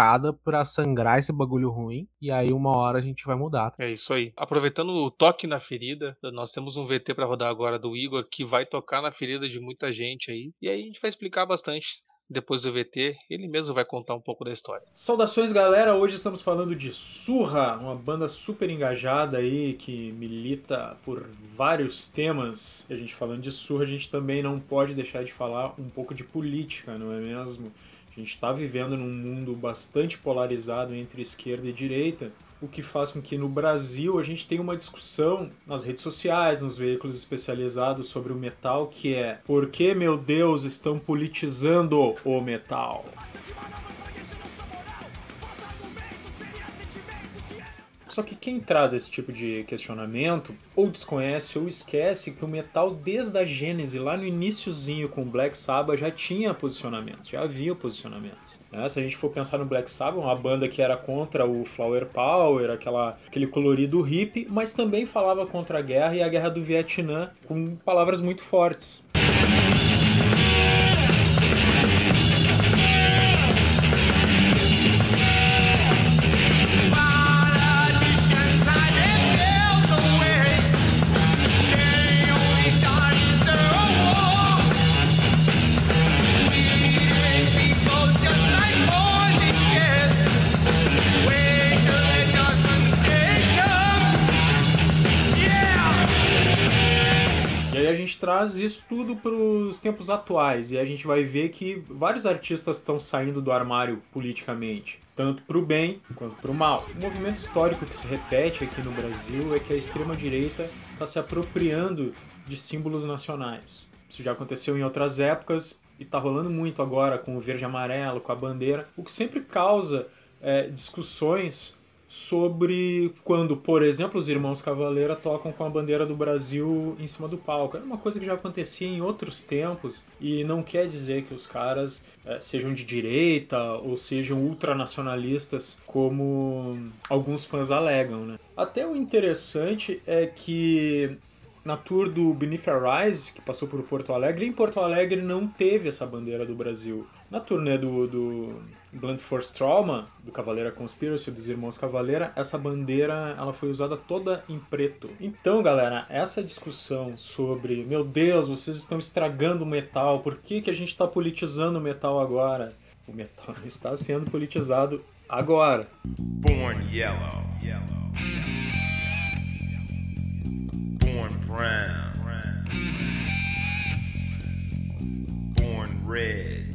pra sangrar esse bagulho ruim. E aí uma hora a gente vai mudar. É isso aí. Aproveitando o toque na ferida, nós temos um VT para rodar agora do Igor que vai tocar na ferida de muita gente aí. E aí a gente vai explicar bastante depois do VT, ele mesmo vai contar um pouco da história. Saudações, galera! Hoje estamos falando de Surra, uma banda super engajada aí que milita por vários temas. E a gente falando de Surra, a gente também não pode deixar de falar um pouco de política, não é mesmo? A gente está vivendo num mundo bastante polarizado entre esquerda e direita, o que faz com que no Brasil a gente tenha uma discussão nas redes sociais, nos veículos especializados sobre o metal, que é por que, meu Deus, estão politizando o metal? Só que quem traz esse tipo de questionamento ou desconhece ou esquece que o metal desde a gênese, lá no iníciozinho com o Black Sabbath, já tinha posicionamentos, já havia posicionamentos. Né? Se a gente for pensar no Black Sabbath, uma banda que era contra o Flower Power, aquela, aquele colorido hippie, mas também falava contra a guerra e a guerra do Vietnã com palavras muito fortes. Traz isso tudo para os tempos atuais e a gente vai ver que vários artistas estão saindo do armário politicamente, tanto para o bem quanto para o mal. O movimento histórico que se repete aqui no Brasil é que a extrema-direita está se apropriando de símbolos nacionais. Isso já aconteceu em outras épocas e está rolando muito agora com o verde e amarelo, com a bandeira, o que sempre causa é, discussões sobre quando, por exemplo, os irmãos Cavaleira tocam com a bandeira do Brasil em cima do palco. Era uma coisa que já acontecia em outros tempos e não quer dizer que os caras é, sejam de direita ou sejam ultranacionalistas como alguns fãs alegam. Né? Até o interessante é que na tour do Beneath Rise, que passou por Porto Alegre, em Porto Alegre não teve essa bandeira do Brasil. Na turnê do, do Blunt Force Trauma, do Cavaleira Conspiracy, dos Irmãos Cavaleira, essa bandeira ela foi usada toda em preto. Então, galera, essa discussão sobre, meu Deus, vocês estão estragando o metal, por que, que a gente está politizando o metal agora? O metal está sendo politizado agora. Born yellow. yellow. Born brown. Born red.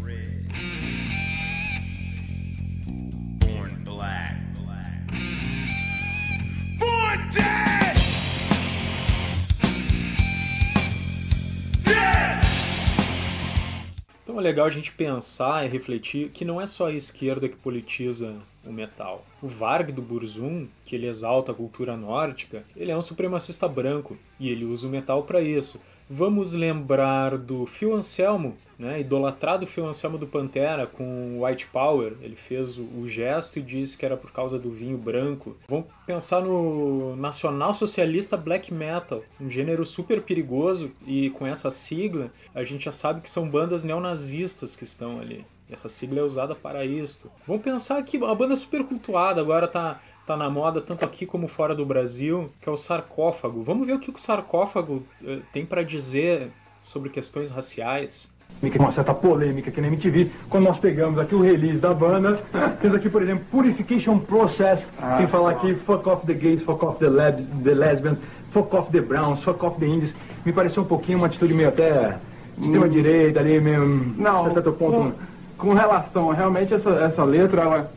Então é legal a gente pensar e refletir que não é só a esquerda que politiza o metal. O Varg do Burzum, que ele exalta a cultura nórdica, ele é um supremacista branco e ele usa o metal para isso. Vamos lembrar do Phil Anselmo, né, idolatrado Phil Anselmo do Pantera com White Power. Ele fez o, gesto e disse que era por causa do vinho branco. Vamos pensar no nacional socialista black metal, um gênero super perigoso e com essa sigla a gente já sabe que são bandas neonazistas que estão ali. Essa sigla é usada para isto. Vamos pensar que a banda super cultuada agora tá tá na moda tanto aqui como fora do Brasil, que é o sarcófago. Vamos ver o que o sarcófago uh, tem para dizer sobre questões raciais. Com uma certa polêmica aqui na MTV, quando nós pegamos aqui o release da banda, temos aqui, por exemplo, Purification Process, ah, tem falar aqui fuck off the gays, fuck off the, labs, the lesbians, fuck off the browns, fuck off the indies. Me pareceu um pouquinho uma atitude meio até extrema-direita ali, meio... Não, certo ponto. Com, com relação, realmente essa, essa letra, ela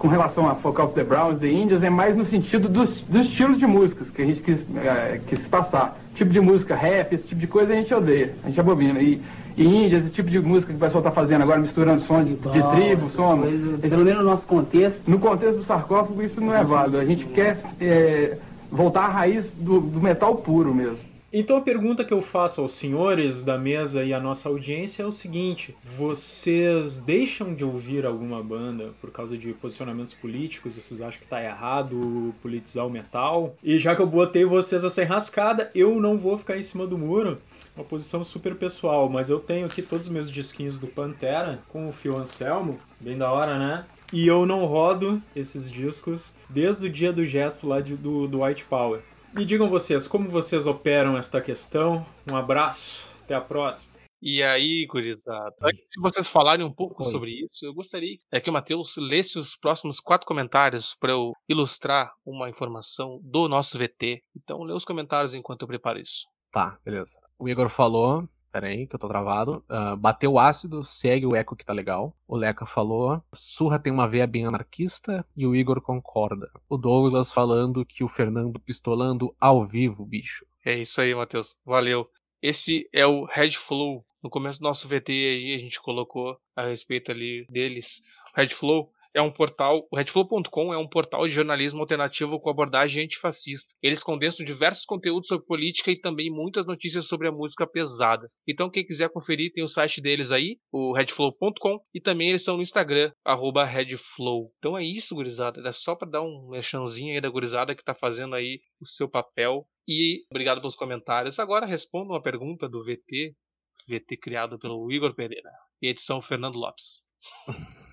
com relação a Folk of the Browns, The Indians, é mais no sentido dos, dos estilos de músicas que a gente quis, é, quis passar. Tipo de música rap, esse tipo de coisa a gente odeia, a gente abomina. E, e Índias, esse tipo de música que o pessoal está fazendo agora, misturando som de, de tribo, som. Pelo menos no nosso contexto. No contexto do sarcófago, isso não é válido. A gente quer é, voltar à raiz do, do metal puro mesmo. Então a pergunta que eu faço aos senhores da mesa e à nossa audiência é o seguinte: vocês deixam de ouvir alguma banda por causa de posicionamentos políticos? Vocês acham que está errado politizar o metal? E já que eu botei vocês a ser rascada, eu não vou ficar em cima do muro. Uma posição super pessoal, mas eu tenho aqui todos os meus disquinhos do Pantera com o Phil Anselmo, bem da hora, né? E eu não rodo esses discos desde o dia do gesto lá de, do, do White Power. Me digam vocês, como vocês operam esta questão? Um abraço, até a próxima. E aí, gurizada, antes de vocês falarem um pouco Oi. sobre isso, eu gostaria é que o Matheus lesse os próximos quatro comentários para eu ilustrar uma informação do nosso VT. Então, lê os comentários enquanto eu preparo isso. Tá, beleza. O Igor falou Pera aí, que eu tô travado. Uh, bateu ácido, segue o eco que tá legal. O Leca falou. Surra tem uma veia bem anarquista e o Igor concorda. O Douglas falando que o Fernando pistolando ao vivo, bicho. É isso aí, Matheus. Valeu. Esse é o Red Flow. No começo do nosso VT aí a gente colocou a respeito ali deles. Red Flow é um portal, o redflow.com é um portal de jornalismo alternativo com abordagem antifascista. Eles condensam diversos conteúdos sobre política e também muitas notícias sobre a música pesada. Então quem quiser conferir tem o site deles aí, o redflow.com, e também eles são no Instagram, redflow. Então é isso, gurizada. É só para dar um mechanzinho aí da gurizada que tá fazendo aí o seu papel. E obrigado pelos comentários. Agora respondo uma pergunta do VT, VT criado pelo Igor Pereira e edição Fernando Lopes.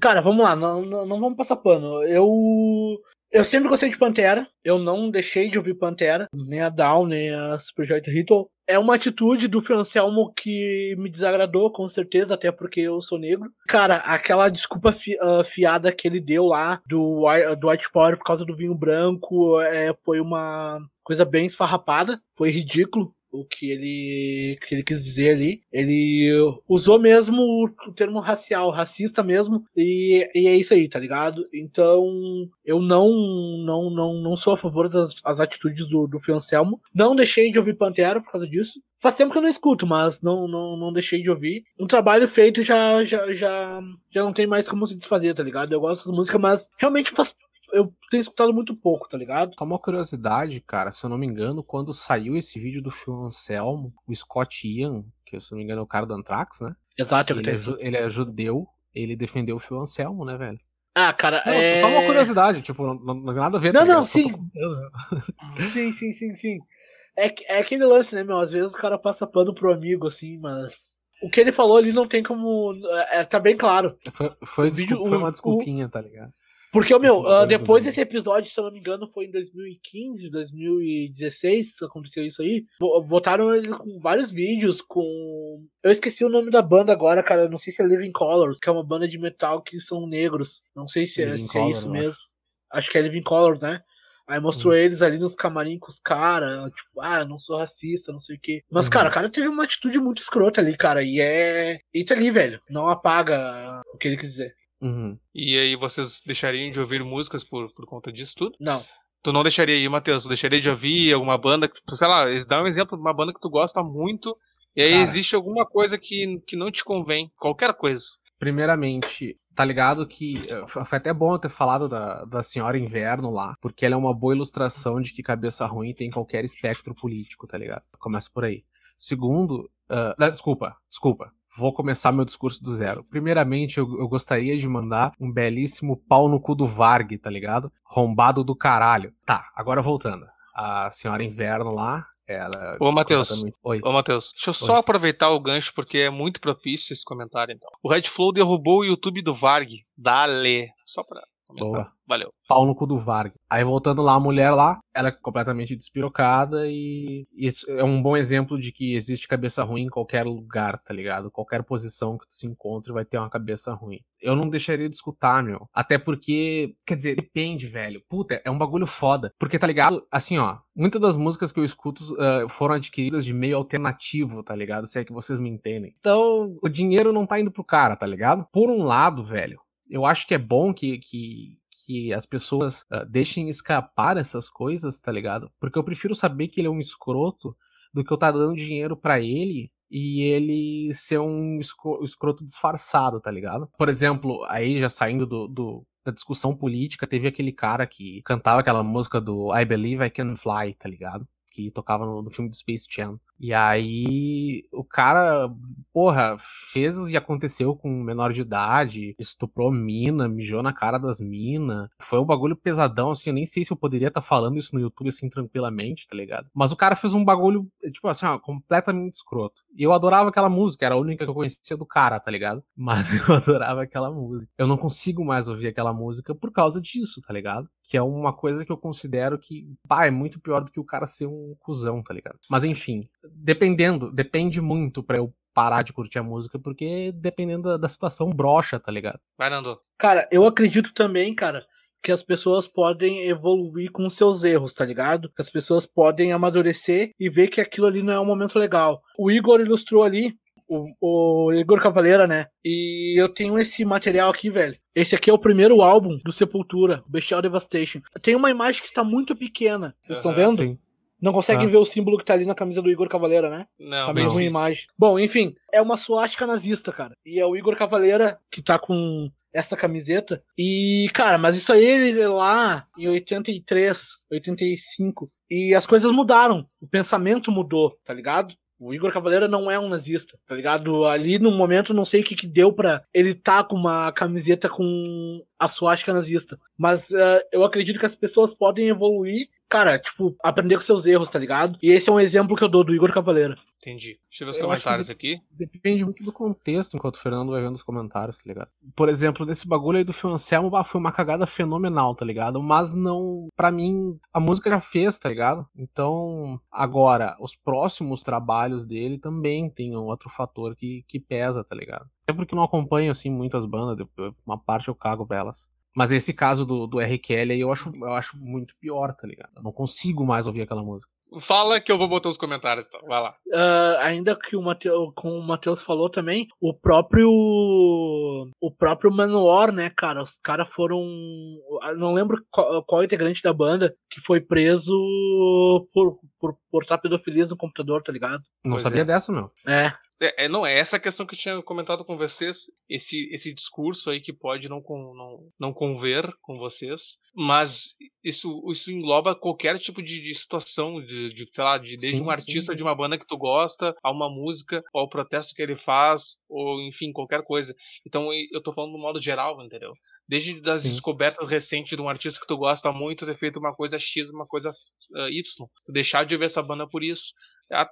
Cara, vamos lá, não, não, não, vamos passar pano. Eu. Eu sempre gostei de Pantera. Eu não deixei de ouvir Pantera, nem a Down, nem a Superjoy Ritual. É uma atitude do Phil Anselmo que me desagradou, com certeza, até porque eu sou negro. Cara, aquela desculpa fi, uh, fiada que ele deu lá do, do White Power por causa do vinho branco é, foi uma coisa bem esfarrapada. Foi ridículo o que ele, que ele quis dizer ali. Ele usou mesmo o termo racial, racista mesmo, e, e é isso aí, tá ligado? Então, eu não não não, não sou a favor das as atitudes do, do Fiancelmo. Não deixei de ouvir Pantera por causa disso. Faz tempo que eu não escuto, mas não, não, não deixei de ouvir. Um trabalho feito já, já, já, já não tem mais como se desfazer, tá ligado? Eu gosto das músicas, mas realmente faz eu tenho escutado muito pouco, tá ligado? Só uma curiosidade, cara, se eu não me engano, quando saiu esse vídeo do Phil Anselmo, o Scott Ian, que se eu não me engano é o cara do Anthrax, né? Exato, ele, é, ele é judeu, ele defendeu o Phil Anselmo, né, velho? Ah, cara, não, é... Só uma curiosidade, tipo, não, não tem nada a ver. Não, tá não, sim. sim, sim, sim, sim. É, é aquele lance, né, meu? Às vezes o cara passa pano pro amigo, assim, mas o que ele falou ali não tem como. É, tá bem claro. Foi, foi, vídeo, foi uma desculpinha, o, tá ligado? Porque, meu, uh, depois desse episódio, se eu não me engano, foi em 2015, 2016 que aconteceu isso aí. Botaram eles com vários vídeos com. Eu esqueci o nome da banda agora, cara. Não sei se é Living Colors, que é uma banda de metal que são negros. Não sei se, é, se é, isso mesmo. Acho que é Living Colors, né? Aí mostrou hum. eles ali nos camarim com os caras, tipo, ah, não sou racista, não sei o quê. Mas, uhum. cara, o cara teve uma atitude muito escrota ali, cara. E é. E tá ali, velho. Não apaga o que ele quis dizer. Uhum. E aí vocês deixariam de ouvir músicas por, por conta disso tudo? Não. Tu não deixaria aí, Matheus? Tu deixaria de ouvir alguma banda que, sei lá, dá um exemplo de uma banda que tu gosta muito e aí Cara. existe alguma coisa que, que não te convém, qualquer coisa. Primeiramente, tá ligado que eh, foi até bom eu ter falado da, da senhora inverno lá, porque ela é uma boa ilustração de que cabeça ruim tem qualquer espectro político, tá ligado? Começa por aí. Segundo, uh, não, desculpa, desculpa. Vou começar meu discurso do zero. Primeiramente, eu, eu, gostaria de mandar um belíssimo pau no cu do Varg, tá ligado? Rombado do caralho. Tá, agora voltando. A senhora Inverno lá, ela. Ô, Matheus. Oi. Ô, Matheus. Deixa eu só Oi. aproveitar o gancho, porque é muito propício esse comentário, então. O Red Flow derrubou o YouTube do Varg. Dale. Só pra Boa. Valeu. Pau no cu do Varg. Aí voltando lá, a mulher lá, ela é completamente despirocada e isso é um bom exemplo de que existe cabeça ruim em qualquer lugar, tá ligado? Qualquer posição que tu se encontre vai ter uma cabeça ruim. Eu não deixaria de escutar, meu. Até porque, quer dizer, depende, velho. Puta, é um bagulho foda. Porque, tá ligado? Assim, ó, muitas das músicas que eu escuto uh, foram adquiridas de meio alternativo, tá ligado? Se é que vocês me entendem. Então, o dinheiro não tá indo pro cara, tá ligado? Por um lado, velho, eu acho que é bom que, que, que as pessoas uh, deixem escapar essas coisas, tá ligado? Porque eu prefiro saber que ele é um escroto do que eu estar tá dando dinheiro para ele e ele ser um escroto disfarçado, tá ligado? Por exemplo, aí já saindo do, do, da discussão política, teve aquele cara que cantava aquela música do I Believe I Can Fly, tá ligado? Que tocava no, no filme do Space Jam. E aí o cara, porra, fez e aconteceu com menor de idade, estuprou mina, mijou na cara das minas. Foi um bagulho pesadão, assim, eu nem sei se eu poderia estar tá falando isso no YouTube assim tranquilamente, tá ligado? Mas o cara fez um bagulho, tipo assim, ó, completamente escroto. E eu adorava aquela música, era a única que eu conhecia do cara, tá ligado? Mas eu adorava aquela música. Eu não consigo mais ouvir aquela música por causa disso, tá ligado? Que é uma coisa que eu considero que, pá, é muito pior do que o cara ser um cuzão, tá ligado? Mas enfim, dependendo, depende muito pra eu parar de curtir a música, porque dependendo da, da situação, brocha, tá ligado? Vai, Nando. Cara, eu acredito também, cara, que as pessoas podem evoluir com seus erros, tá ligado? Que as pessoas podem amadurecer e ver que aquilo ali não é um momento legal. O Igor ilustrou ali, o, o Igor Cavaleira, né? E eu tenho esse material aqui, velho. Esse aqui é o primeiro álbum do Sepultura, Bestial Devastation. Tem uma imagem que tá muito pequena. Vocês estão uhum, vendo? Sim. Não conseguem ah. ver o símbolo que tá ali na camisa do Igor Cavaleira, né? Não, tá meio ruim a imagem. Bom, enfim, é uma suástica nazista, cara. E é o Igor Cavaleira que tá com essa camiseta. E, cara, mas isso aí ele lá em 83, 85. E as coisas mudaram. O pensamento mudou, tá ligado? O Igor Cavaleira não é um nazista, tá ligado? Ali no momento não sei o que que deu pra ele tá com uma camiseta com a suástica nazista. Mas uh, eu acredito que as pessoas podem evoluir cara, tipo, aprender com seus erros, tá ligado? E esse é um exemplo que eu dou do Igor Cavaleira. Entendi. Deixa eu ver os eu comentários aqui. Depende muito do contexto enquanto o Fernando vai vendo os comentários, tá ligado? Por exemplo, nesse bagulho aí do Fio Anselmo, foi uma cagada fenomenal, tá ligado? Mas não. para mim, a música já fez, tá ligado? Então, agora, os próximos trabalhos dele também tem um outro fator que, que pesa, tá ligado? É porque eu não acompanho, assim, muitas bandas, uma parte eu cago belas. Mas esse caso do, do R. Kelly aí eu acho, eu acho muito pior, tá ligado? Eu não consigo mais ouvir aquela música. Fala que eu vou botar os comentários, então. Vai lá. Uh, ainda que o Mateus, como o Matheus falou também, o próprio. O próprio Manowar, né, cara? Os caras foram. Não lembro qual, qual, integrante da banda que foi preso por, por portar pedofilia no computador, tá ligado? Não pois sabia é. dessa, meu. É. É, é, não, é essa questão que eu tinha comentado com vocês, esse, esse discurso aí que pode não, não, não conver com vocês, mas isso, isso engloba qualquer tipo de, de situação, de, de, sei lá, de, desde sim, um artista sim. de uma banda que tu gosta, a uma música, ao protesto que ele faz, ou enfim, qualquer coisa. Então eu tô falando no modo geral, entendeu? Desde das sim. descobertas recentes de um artista que tu gosta muito, ter feito uma coisa X, uma coisa uh, Y. Tu deixar de ver essa banda por isso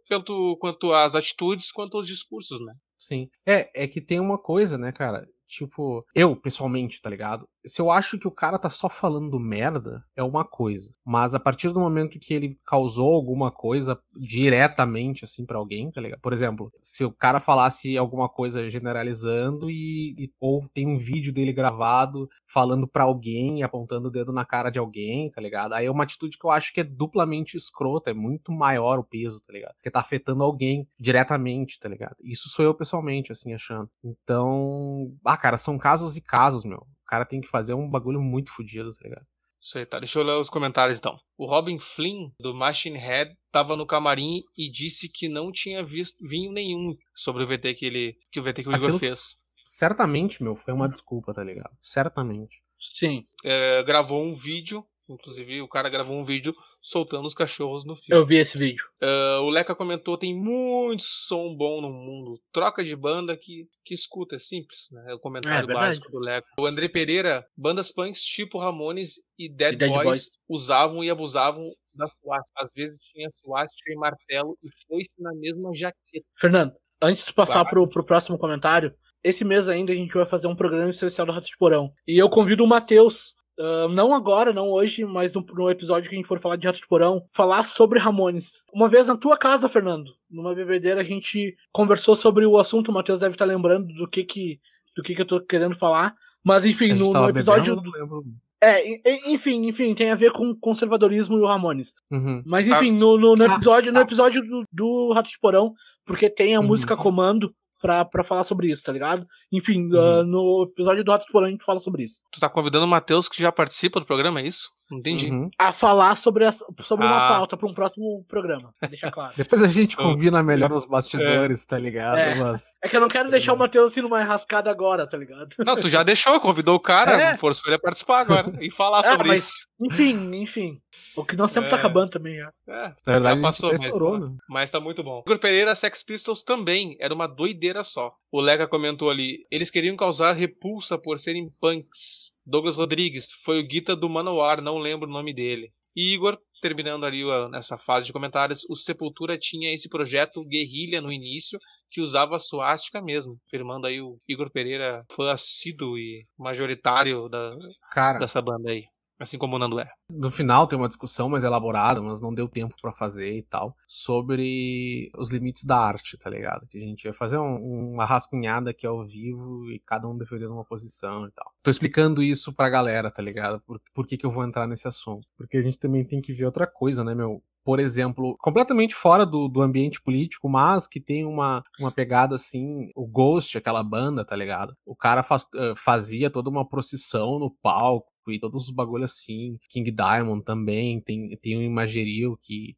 tanto quanto às atitudes quanto aos discursos, né? Sim. É, é que tem uma coisa, né, cara? Tipo, eu, pessoalmente, tá ligado? Se eu acho que o cara tá só falando merda, é uma coisa. Mas a partir do momento que ele causou alguma coisa diretamente, assim, para alguém, tá ligado? Por exemplo, se o cara falasse alguma coisa generalizando e, e ou tem um vídeo dele gravado falando para alguém, apontando o dedo na cara de alguém, tá ligado? Aí é uma atitude que eu acho que é duplamente escrota, é muito maior o peso, tá ligado? Porque tá afetando alguém diretamente, tá ligado? Isso sou eu pessoalmente, assim, achando. Então, ah, cara, são casos e casos, meu. O cara tem que fazer um bagulho muito fodido, tá ligado? Isso aí, tá. Deixa eu ler os comentários então. O Robin Flynn, do Machine Head, tava no camarim e disse que não tinha visto vinho nenhum sobre o VT que ele. que o VT que o Igor fez. certamente, meu, foi uma desculpa, tá ligado? Certamente. Sim. É, gravou um vídeo, inclusive o cara gravou um vídeo soltando os cachorros no filme. Eu vi esse vídeo. Uh, o Leca comentou: tem muito som bom no mundo. Troca de banda que, que escuta, é simples, né? É o comentário É, verdade. básico do Leca. O André Pereira, bandas punks tipo Ramones e Dead, E Dead Boys, Boys. usavam e abusavam da suástica. Às vezes tinha suástica e martelo e foi-se na mesma jaqueta. Fernando, antes de passar Vai. pro, pro próximo comentário, esse mês ainda a gente vai fazer um programa especial do Rato de Porão. E eu convido o Matheus, ah, não agora, não hoje, mas no, no episódio que a gente for falar de Rato de Porão, falar sobre Ramones. Uma vez na tua casa, Fernando, numa bebedeira, a gente conversou sobre o assunto, o Matheus deve estar lembrando do que que, do que que eu tô querendo falar. Mas enfim, no, no episódio. bebendo. É, enfim, enfim, tem a ver com conservadorismo e o Ramones. Uhum. Mas Tá. enfim, no, no, no Ah, episódio, no tá. episódio do, do Rato de Porão, porque tem a Uhum. música comando pra, pra falar sobre isso, tá ligado? Enfim, Uhum. ah, no episódio do Rato Porão a gente fala sobre isso. Tu tá convidando o Matheus, que já participa do programa, é isso? Entendi. Uhum. A falar sobre, essa, sobre uma Ah. pauta pra um próximo programa, deixa claro. Depois a gente combina melhor nos bastidores, tá ligado? É. Mas... É que eu não quero deixar o Matheus assim numa rascada agora, tá ligado? Não, tu já deixou, convidou o cara, É. forçou ele a participar agora e falar É, sobre mas- isso. Enfim, enfim. O que nosso tempo É. tá acabando também já. É, Na verdade, já a passou, mas, estourou, né? mas tá muito bom. Igor Pereira, Sex Pistols também era uma doideira só. O Leca comentou ali, eles queriam causar repulsa por serem punks. Douglas Rodrigues foi o guita do Manowar, não lembro o nome dele. E Igor, terminando ali nessa fase de comentários, o Sepultura tinha esse projeto guerrilha no início que usava a suástica mesmo, firmando aí o Igor Pereira, fã assíduo e majoritário da, Cara, dessa banda aí. Assim como o Nando é. no final tem uma discussão mais elaborada, mas não deu tempo pra fazer e tal, sobre os limites da arte, tá ligado? Que a gente ia fazer um- uma rascunhada aqui ao vivo e cada um defendendo uma posição e tal. Tô explicando isso pra galera, tá ligado? Por, por que, que eu vou entrar nesse assunto? Porque a gente também tem que ver outra coisa, né, meu? Por exemplo, completamente fora do, do ambiente político, mas que tem uma, uma pegada assim, o Ghost, aquela banda, tá ligado? O cara faz- eh, fazia toda uma procissão no palco e todos os bagulhos assim. King Diamond também, tem, tem o Imagerio que.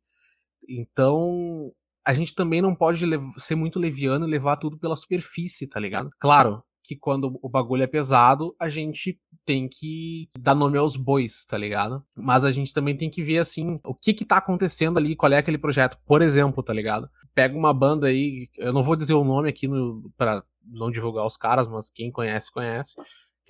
Então, a gente também não pode ser muito leviano e levar tudo pela superfície, tá ligado? Claro que quando o bagulho é pesado, a gente tem que dar nome aos bois, tá ligado? Mas a gente também tem que ver, assim, o que que tá acontecendo ali, qual é aquele projeto. Por exemplo, tá ligado? Pega uma banda aí, eu não vou dizer o nome aqui no, pra não divulgar os caras, mas quem conhece, conhece.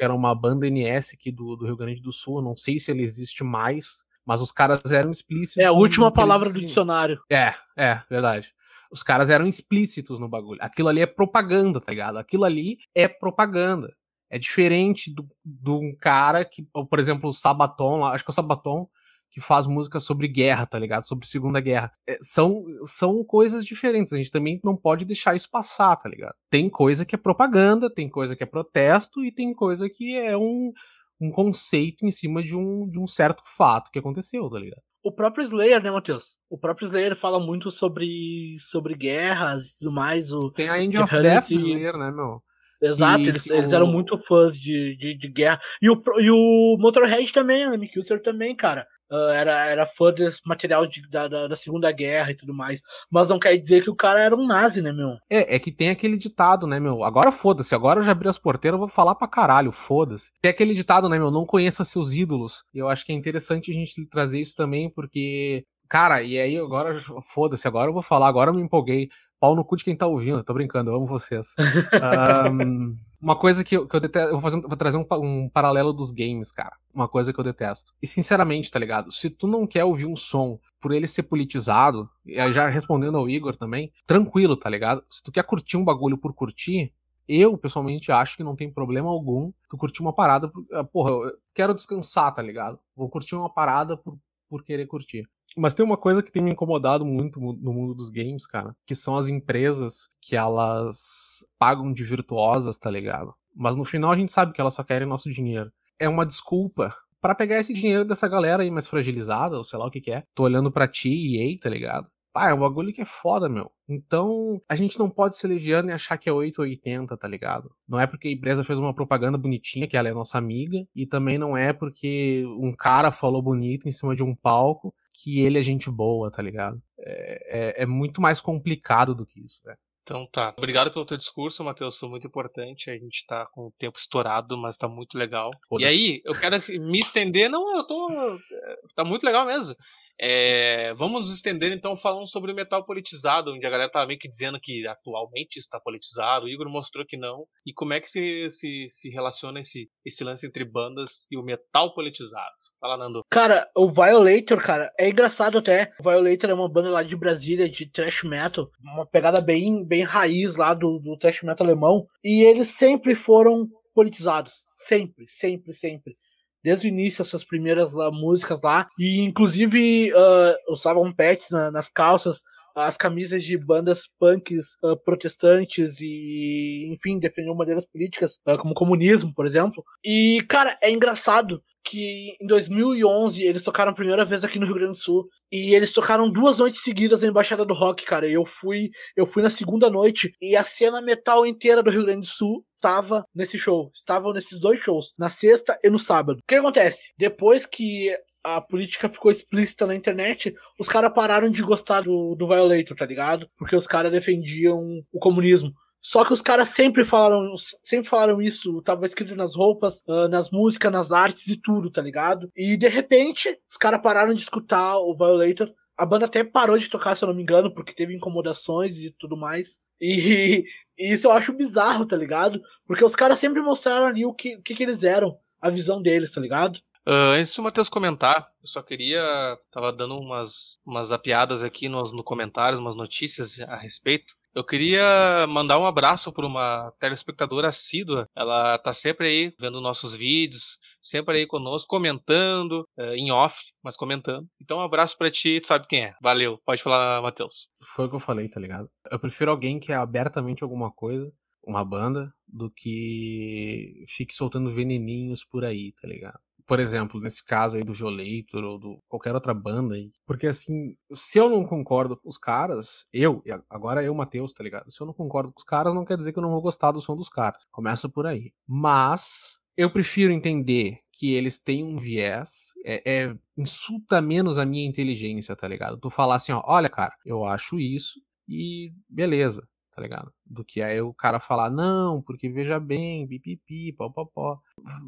Que era uma banda NS aqui do, do Rio Grande do Sul. Não sei se ele existe mais, mas os caras eram explícitos. É a última palavra do dicionário. É, é, verdade. Os caras eram explícitos no bagulho. Aquilo ali é propaganda, tá ligado? Aquilo ali é propaganda. É diferente do- de um cara que, ou, por exemplo, o Sabaton, lá, acho que é o Sabaton, que faz música sobre guerra, tá ligado? Sobre Segunda Guerra. É, são, são coisas diferentes. A gente também não pode deixar isso passar, tá ligado? Tem coisa que é propaganda, tem coisa que é protesto e tem coisa que é um, um conceito em cima de um, de um certo fato que aconteceu, tá ligado? O próprio Slayer, né, Matheus? O próprio Slayer fala muito sobre, sobre guerras e tudo mais. O... Tem a End The of Death do Slayer, né, meu? Exato, E eles, que eles o- eram muito fãs de, de, de guerra. E o, e o Motorhead também, o Lemmy Kilster também, cara. Ah, era, era fã desse material de- da, da, da Segunda Guerra e tudo mais. Mas não quer dizer que o cara era um nazi, né, meu? É, é que tem aquele ditado, né, meu? Agora foda-se, agora eu já abri as porteiras, eu vou falar pra caralho, foda-se. Tem aquele ditado, né, meu? Não conheça seus ídolos. E eu acho que é interessante a gente trazer isso também, porque. Cara, e aí agora, foda-se, agora eu vou falar, agora eu me empolguei. Pau no cu de quem tá ouvindo, tô brincando, eu amo vocês. Ahn, uma coisa que eu, que eu detesto, eu vou, fazer, vou trazer um, um paralelo dos games, cara. Uma coisa que eu detesto. E sinceramente, tá ligado? Se tu não quer ouvir um som por ele ser politizado, já respondendo ao Igor também, tranquilo, tá ligado? Se tu quer curtir um bagulho por curtir, eu pessoalmente acho que não tem problema algum tu curtir uma parada. Por, ah, porra, eu quero descansar, tá ligado? Vou curtir uma parada por, por querer curtir. Mas tem uma coisa que tem me incomodado muito mu- no mundo dos games, cara, que são as empresas que elas pagam de virtuosas, tá ligado? Mas no final a gente sabe que elas só querem nosso dinheiro. É uma desculpa pra pegar esse dinheiro dessa galera aí mais fragilizada, ou sei lá o que que é. Tô olhando pra ti, EA, tá ligado? Pá, é um bagulho que é foda, meu. Então, a gente não pode ser leviano e achar que é 8 ou 80, tá ligado? Não é porque a empresa fez uma propaganda bonitinha, que ela é nossa amiga, e também não é porque um cara falou bonito em cima de um palco que ele é gente boa, tá ligado? É, é- é muito mais complicado do que isso, velho. Então tá. Obrigado pelo teu discurso, Matheus. Foi muito importante. A gente tá com o tempo estourado, mas tá muito legal. E aí, eu quero me estender. Não, eu tô. Tá muito legal mesmo. É, vamos nos estender então falando sobre o metal politizado, onde a galera tava meio que dizendo que atualmente está politizado, o Igor mostrou que não. E como é que se, se, se relaciona esse, esse lance entre bandas e o metal politizado? Fala, Nando. Cara, o Violator, cara, é engraçado até. O Violator é uma banda lá de Brasília, de thrash metal, uma pegada bem, bem raiz lá do, do thrash metal alemão. E eles sempre foram politizados. Sempre, sempre, sempre desde o início as suas primeiras uh, músicas lá. E inclusive uh, usavam pets na, nas calças as camisas de bandas punks uh, protestantes e enfim defendiam bandeiras políticas como o comunismo por exemplo. E cara é engraçado que em 2011 eles tocaram a primeira vez aqui no Rio Grande do Sul e eles tocaram duas noites seguidas na Embaixada do Rock, cara. Eu fui, eu fui na segunda noite e a cena metal inteira do Rio Grande do Sul estava nesse show. Estavam nesses dois shows, na sexta e no sábado. O que acontece? Depois que a política ficou explícita na internet, os caras pararam de gostar do, do Violator, tá ligado? Porque os caras defendiam o comunismo. Só que os caras sempre falaram, sempre falaram isso, tava escrito nas roupas, uh, nas músicas, nas artes e tudo, tá ligado? E de repente, os caras pararam de escutar o Violator. A banda até parou de tocar, se eu não me engano, porque teve incomodações e tudo mais. E, e isso eu acho bizarro, tá ligado? Porque os caras sempre mostraram ali o que, o que, que eles eram, a visão deles, tá ligado? Uh, antes do Matheus comentar, eu só queria. Tava dando umas, umas apiadas aqui nos no comentários, umas notícias a respeito. Eu queria mandar um abraço para uma telespectadora assídua. Ela tá sempre aí vendo nossos vídeos, sempre aí conosco, comentando, uh, em off, mas comentando. Então, um abraço para ti, tu sabe quem é. Valeu. Pode falar, Matheus. Foi o que eu falei, tá ligado? Eu prefiro alguém que é abertamente alguma coisa, uma banda, do que fique soltando veneninhos por aí, tá ligado? Por exemplo, nesse caso aí do Violator ou do qualquer outra banda aí. Porque assim, se eu não concordo com os caras, eu, agora eu, Matheus, tá ligado? Se eu não concordo com os caras, não quer dizer que eu não vou gostar do som dos caras. Começa por aí. Mas eu prefiro entender que eles têm um viés, é, é, insulta menos a minha inteligência, tá ligado? Tu falar assim, ó, olha, cara, eu acho isso e beleza, tá ligado? Do que aí o cara falar, não, porque veja bem, pipipi, pó, pó, pó.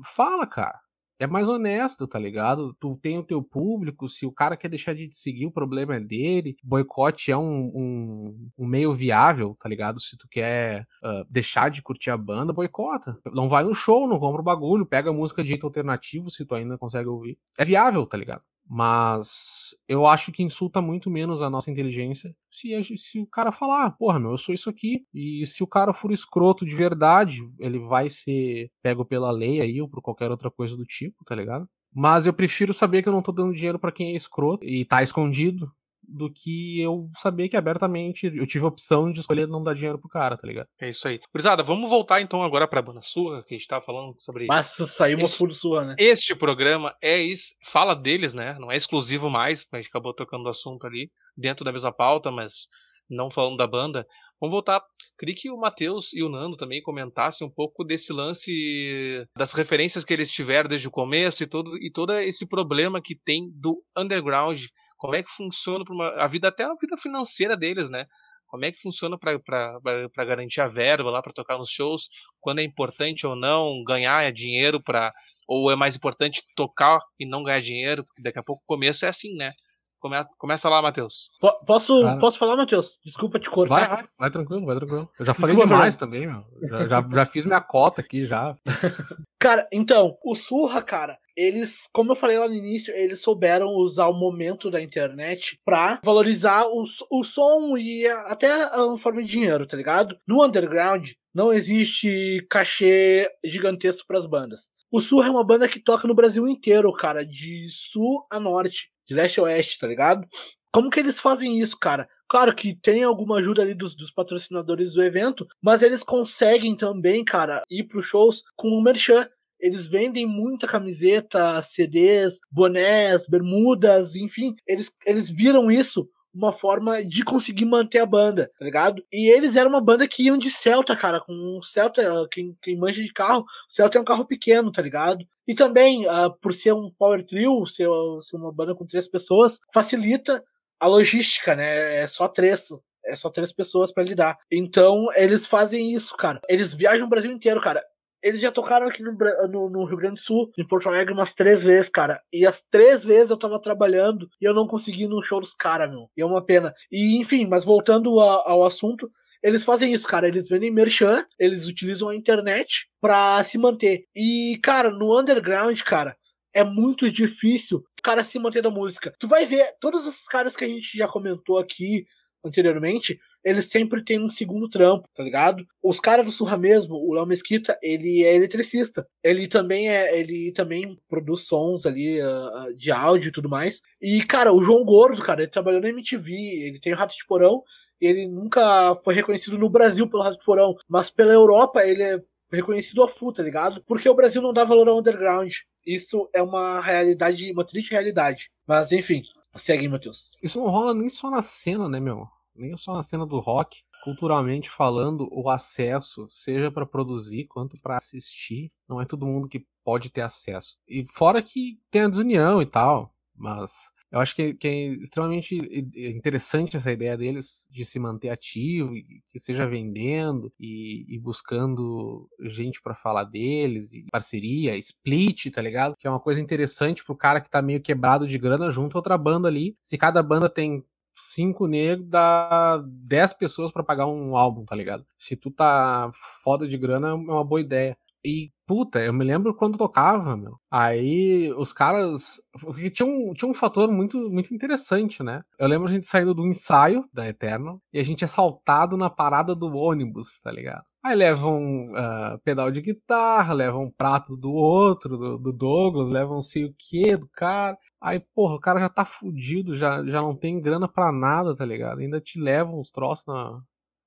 Fala, cara é mais honesto, tá ligado? Tu tem o teu público, se o cara quer deixar de te seguir, o problema é dele. Boicote é um, um, um meio viável, tá ligado? Se tu quer uh, deixar de curtir a banda, boicota. Não vai no show, não compra o bagulho, pega música de jeito alternativo se tu ainda consegue ouvir. É viável, tá ligado? Mas eu acho que insulta muito menos a nossa inteligência se, se o cara falar, porra, meu, eu sou isso aqui. E se o cara for escroto de verdade, ele vai ser pego pela lei aí ou por qualquer outra coisa do tipo, tá ligado? Mas eu prefiro saber que eu não tô dando dinheiro para quem é escroto e tá escondido do que eu saber que abertamente eu tive a opção de escolher não dar dinheiro pro cara, tá ligado? É isso aí. Curizada, vamos voltar então agora pra banda surra, que a gente tava falando sobre. Mas saiu uma full surra, né? Este programa é isso, fala deles, né? Não é exclusivo mais, a gente acabou tocando o assunto ali dentro da mesma pauta, mas não falando da banda. Vamos voltar. Queria que o Matheus e o Nando também comentassem um pouco desse lance das referências que eles tiveram desde o começo e todo, e todo esse problema que tem do underground como é que funciona uma, a vida, até a vida financeira deles, né? Como é que funciona para garantir a verba lá para tocar nos shows? Quando é importante ou não ganhar dinheiro para ou é mais importante tocar e não ganhar dinheiro? Porque daqui a pouco o começo é assim, né? Come, começa lá, Matheus. Posso, posso falar, Matheus? Desculpa te cortar. Vai, vai, vai tranquilo, vai tranquilo. Eu já falei Desculpa, demais meu. também, meu. Já, já, já, fiz minha cota aqui já. cara, então, o Surra, cara, eles, como eu falei lá no início, eles souberam usar o momento da internet pra valorizar o, o som e até a forma de dinheiro, tá ligado? No underground, não existe cachê gigantesco para as bandas. O Surra é uma banda que toca no Brasil inteiro, cara, de sul a norte de leste a oeste, tá ligado? Como que eles fazem isso, cara? Claro que tem alguma ajuda ali dos, dos patrocinadores do evento, mas eles conseguem também, cara, ir pros shows com o merchan. Eles vendem muita camiseta, CDs, bonés, bermudas, enfim. Eles, eles viram isso uma forma de conseguir manter a banda, tá ligado? E eles eram uma banda que iam de Celta, cara, com um Celta, quem, quem manja de carro, Celta é um carro pequeno, tá ligado? E também, uh, por ser um power trio, ser, ser uma banda com três pessoas, facilita a logística, né? É só três É só três pessoas para lidar. Então, eles fazem isso, cara. Eles viajam o Brasil inteiro, cara. Eles já tocaram aqui no, no, no, Rio Grande do Sul, em Porto Alegre, umas três vezes, cara. E as três vezes eu tava trabalhando e eu não consegui ir no show dos caras, meu. E é uma pena. E, enfim, mas voltando a, ao assunto, eles fazem isso, cara. Eles vendem merchan, eles utilizam a internet pra se manter. E, cara, no underground, cara, é muito difícil o cara se manter da música. Tu vai ver, todos esses caras que a gente já comentou aqui anteriormente, eles sempre têm um segundo trampo, tá ligado? Os caras do Surra mesmo, o Léo Mesquita, ele é eletricista. Ele também é, ele também produz sons ali uh, de áudio e tudo mais. E, cara, o João Gordo, cara, ele trabalhou na MTV, ele tem o Rato de Porão, ele nunca foi reconhecido no Brasil pelo Rato de Porão, mas pela Europa ele é reconhecido a full, tá ligado? Porque o Brasil não dá valor ao underground. Isso é uma realidade, uma triste realidade. Mas enfim, segue, Matheus. Isso não rola nem só na cena, né, meu? Nem só na cena do rock. Culturalmente falando, o acesso, seja para produzir quanto para assistir, não é todo mundo que pode ter acesso. E fora que tem a desunião e tal, mas eu acho que, que, é extremamente interessante essa ideia deles de se manter ativo, que seja vendendo e, e buscando gente para falar deles, e parceria, split, tá ligado? Que é uma coisa interessante pro cara que tá meio quebrado de grana junto a outra banda ali. Se cada banda tem cinco negros, dá 10 pessoas para pagar um álbum, tá ligado? Se tu tá foda de grana, é uma boa ideia. E, puta, eu me lembro quando tocava, meu. Aí os caras. Porque tinha um, tinha um fator muito, muito interessante, né? Eu lembro a gente saindo do ensaio da Eternal e a gente é assaltado na parada do ônibus, tá ligado? Aí levam um uh, pedal de guitarra, levam um prato do outro, do, do Douglas, levam não sei o que do cara. Aí, porra, o cara já tá fudido, já, já não tem grana pra nada, tá ligado? Ainda te levam uns troços na,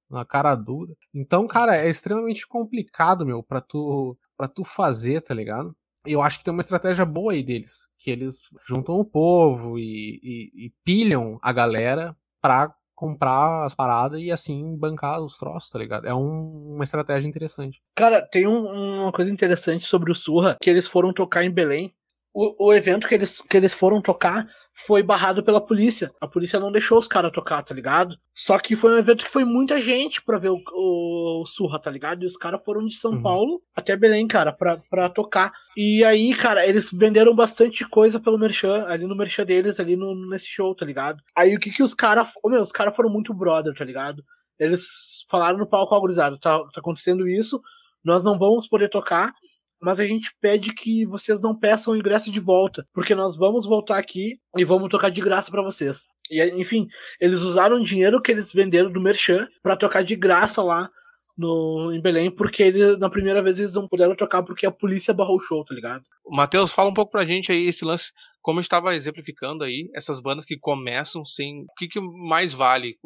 na cara dura. Então, cara, é extremamente complicado, meu, pra tu, pra tu fazer, tá ligado? Eu acho que tem uma estratégia boa aí deles, que eles juntam o povo e, e, e pilham a galera pra comprar as paradas e assim bancar os troços, tá ligado? É um, uma estratégia interessante. Cara, tem um, uma coisa interessante sobre o Surra, que eles foram tocar em Belém. O, o evento que eles, que eles foram tocar foi barrado pela polícia. A polícia não deixou os caras tocar, tá ligado? Só que foi um evento que foi muita gente pra ver o, o, o Surra, tá ligado? E os caras foram de São uhum. Paulo até Belém, cara, pra, pra tocar. E aí, cara, eles venderam bastante coisa pelo Merchan, ali no Merchan deles, ali no, nesse show, tá ligado? Aí o que que os caras. Oh, meu, os caras foram muito brother, tá ligado? Eles falaram no palco algorizado, tá, tá acontecendo isso, nós não vamos poder tocar, mas a gente pede que vocês não peçam o ingresso de volta, porque nós vamos voltar aqui e vamos tocar de graça para vocês. E enfim, eles usaram o dinheiro que eles venderam do Merchan para tocar de graça lá no, em Belém, porque na primeira vez eles não puderam tocar porque a polícia barrou o show, tá ligado? Matheus, fala um pouco pra gente aí esse lance, como estava exemplificando aí, essas bandas que começam sem. O que, que mais vale?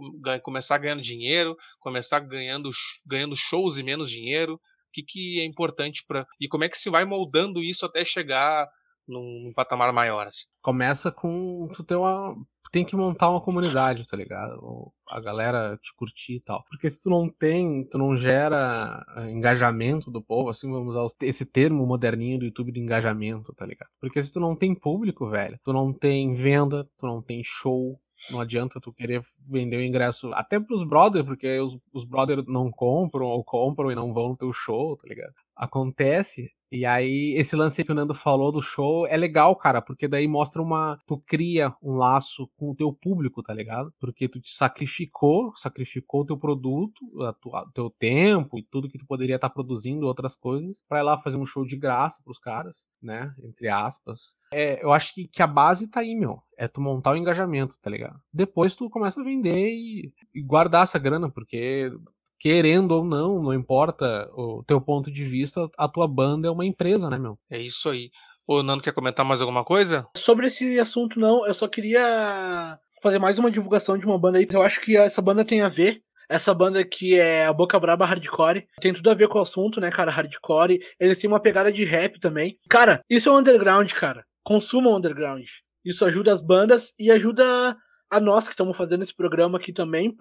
Começar ganhando dinheiro, começar ganhando, ganhando shows e menos dinheiro, o que, que é importante para e como é que se vai moldando isso até chegar num, num patamar maior assim. Começa com tu ter uma tem que montar uma comunidade, tá ligado? A galera te curtir e tal. Porque se tu não tem, tu não gera eh, engajamento do povo, assim, vamos usar esse termo moderninho do YouTube de engajamento, tá ligado? Porque se tu não tem público, velho, tu não tem venda, tu não tem show, não adianta tu querer vender o ingresso até pros brothers, porque os, os brothers não compram ou compram e não vão no teu show, tá ligado? Acontece e aí, esse lance que o Nando falou do show é legal, cara, porque daí mostra uma. Tu cria um laço com o teu público, tá ligado? Porque tu te sacrificou, sacrificou o teu produto, o teu tempo e tudo que tu poderia estar tá produzindo, outras coisas, para ir lá fazer um show de graça pros caras, né? Entre aspas. É, eu acho que, que a base tá aí, meu. É tu montar o engajamento, tá ligado? Depois tu começa a vender e, e guardar essa grana, porque querendo ou não, não importa o teu ponto de vista, a tua banda é uma empresa, né, meu? É isso aí. O Nando quer comentar mais alguma coisa? Sobre esse assunto, não. Eu só queria fazer mais uma divulgação de uma banda aí. Eu acho que essa banda tem a ver. Essa banda que é a Boca Braba Hardcore. Tem tudo a ver com o assunto, né, cara? Hardcore. Eles têm uma pegada de rap também. Cara, isso é um underground, cara. Consuma underground. Isso ajuda as bandas e ajuda a nós que estamos fazendo esse programa aqui também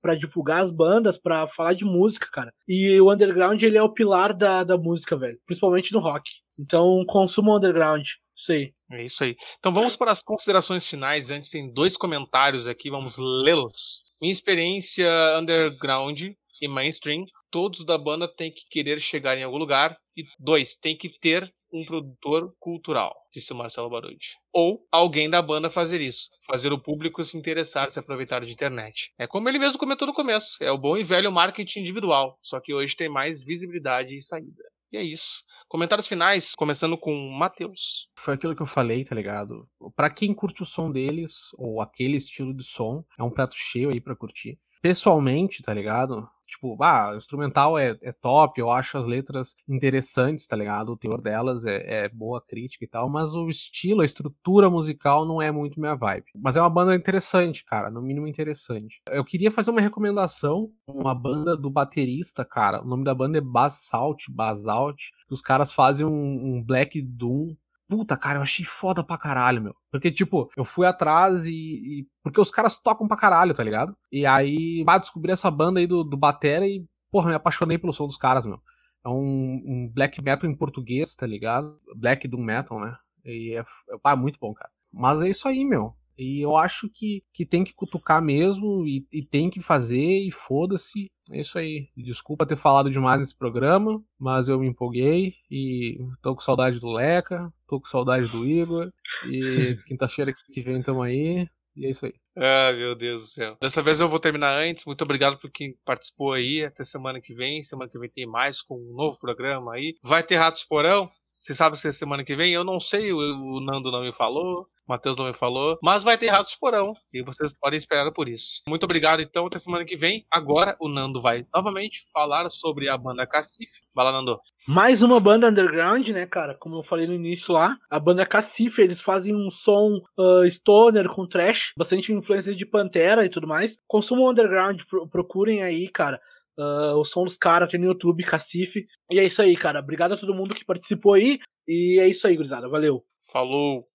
para divulgar as bandas, para falar de música, cara. E o underground ele é o pilar da, da música, velho, principalmente no rock. Então consuma underground, isso aí. É isso aí. Então vamos para as considerações finais. Antes tem dois comentários aqui, vamos lê-los. Minha experiência underground e mainstream, todos da banda têm que querer chegar em algum lugar. E dois, tem que ter um produtor cultural, disse o Marcelo Barucci. Ou alguém da banda fazer isso, fazer o público se interessar, se aproveitar de internet. É como ele mesmo comentou no começo, é o bom e velho marketing individual, só que hoje tem mais visibilidade e saída. E é isso. Comentários finais, começando com o Matheus. Foi aquilo que eu falei, tá ligado? Pra quem curte o som deles, ou aquele estilo de som, é um prato cheio aí pra curtir. Pessoalmente, tá ligado? Tipo, ah, o instrumental é, é top, eu acho as letras interessantes, tá ligado? O teor delas é, é boa crítica e tal, mas o estilo, a estrutura musical não é muito minha vibe. Mas é uma banda interessante, cara, no mínimo interessante. Eu queria fazer uma recomendação, uma banda do baterista, cara. O nome da banda é Basalt, Basalt. Os caras fazem um, um Black Doom Puta, cara, eu achei foda pra caralho, meu. Porque, tipo, eu fui atrás e. e porque os caras tocam pra caralho, tá ligado? E aí, bah, descobri essa banda aí do, do Batera e, porra, me apaixonei pelo som dos caras, meu. É um, um black metal em português, tá ligado? Black doom metal, né? E é, é muito bom, cara. Mas é isso aí, meu. E eu acho que, que tem que cutucar mesmo e, e tem que fazer e foda-se. É isso aí. Desculpa ter falado demais nesse programa, mas eu me empolguei e tô com saudade do Leca, tô com saudade do Igor. E quinta-feira que vem tamo aí. E é isso aí. Ah, meu Deus do céu. Dessa vez eu vou terminar antes. Muito obrigado por quem participou aí. Até semana que vem. Semana que vem tem mais com um novo programa aí. Vai ter Ratos Porão. Você sabe se é semana que vem? Eu não sei, o Nando não me falou, o Matheus não me falou, mas vai ter Ratos Porão e vocês podem esperar por isso. Muito obrigado, então, até semana que vem. Agora o Nando vai novamente falar sobre a banda Cacife. Vai lá, Nando. Mais uma banda underground, né, cara? Como eu falei no início lá, a banda Cacife, eles fazem um som uh, stoner com trash, bastante influência de Pantera e tudo mais. Consumam underground, procurem aí, cara. Uh, o som dos caras tem no YouTube, Cacife. E é isso aí, cara. Obrigado a todo mundo que participou aí. E é isso aí, gurizada. Valeu. Falou.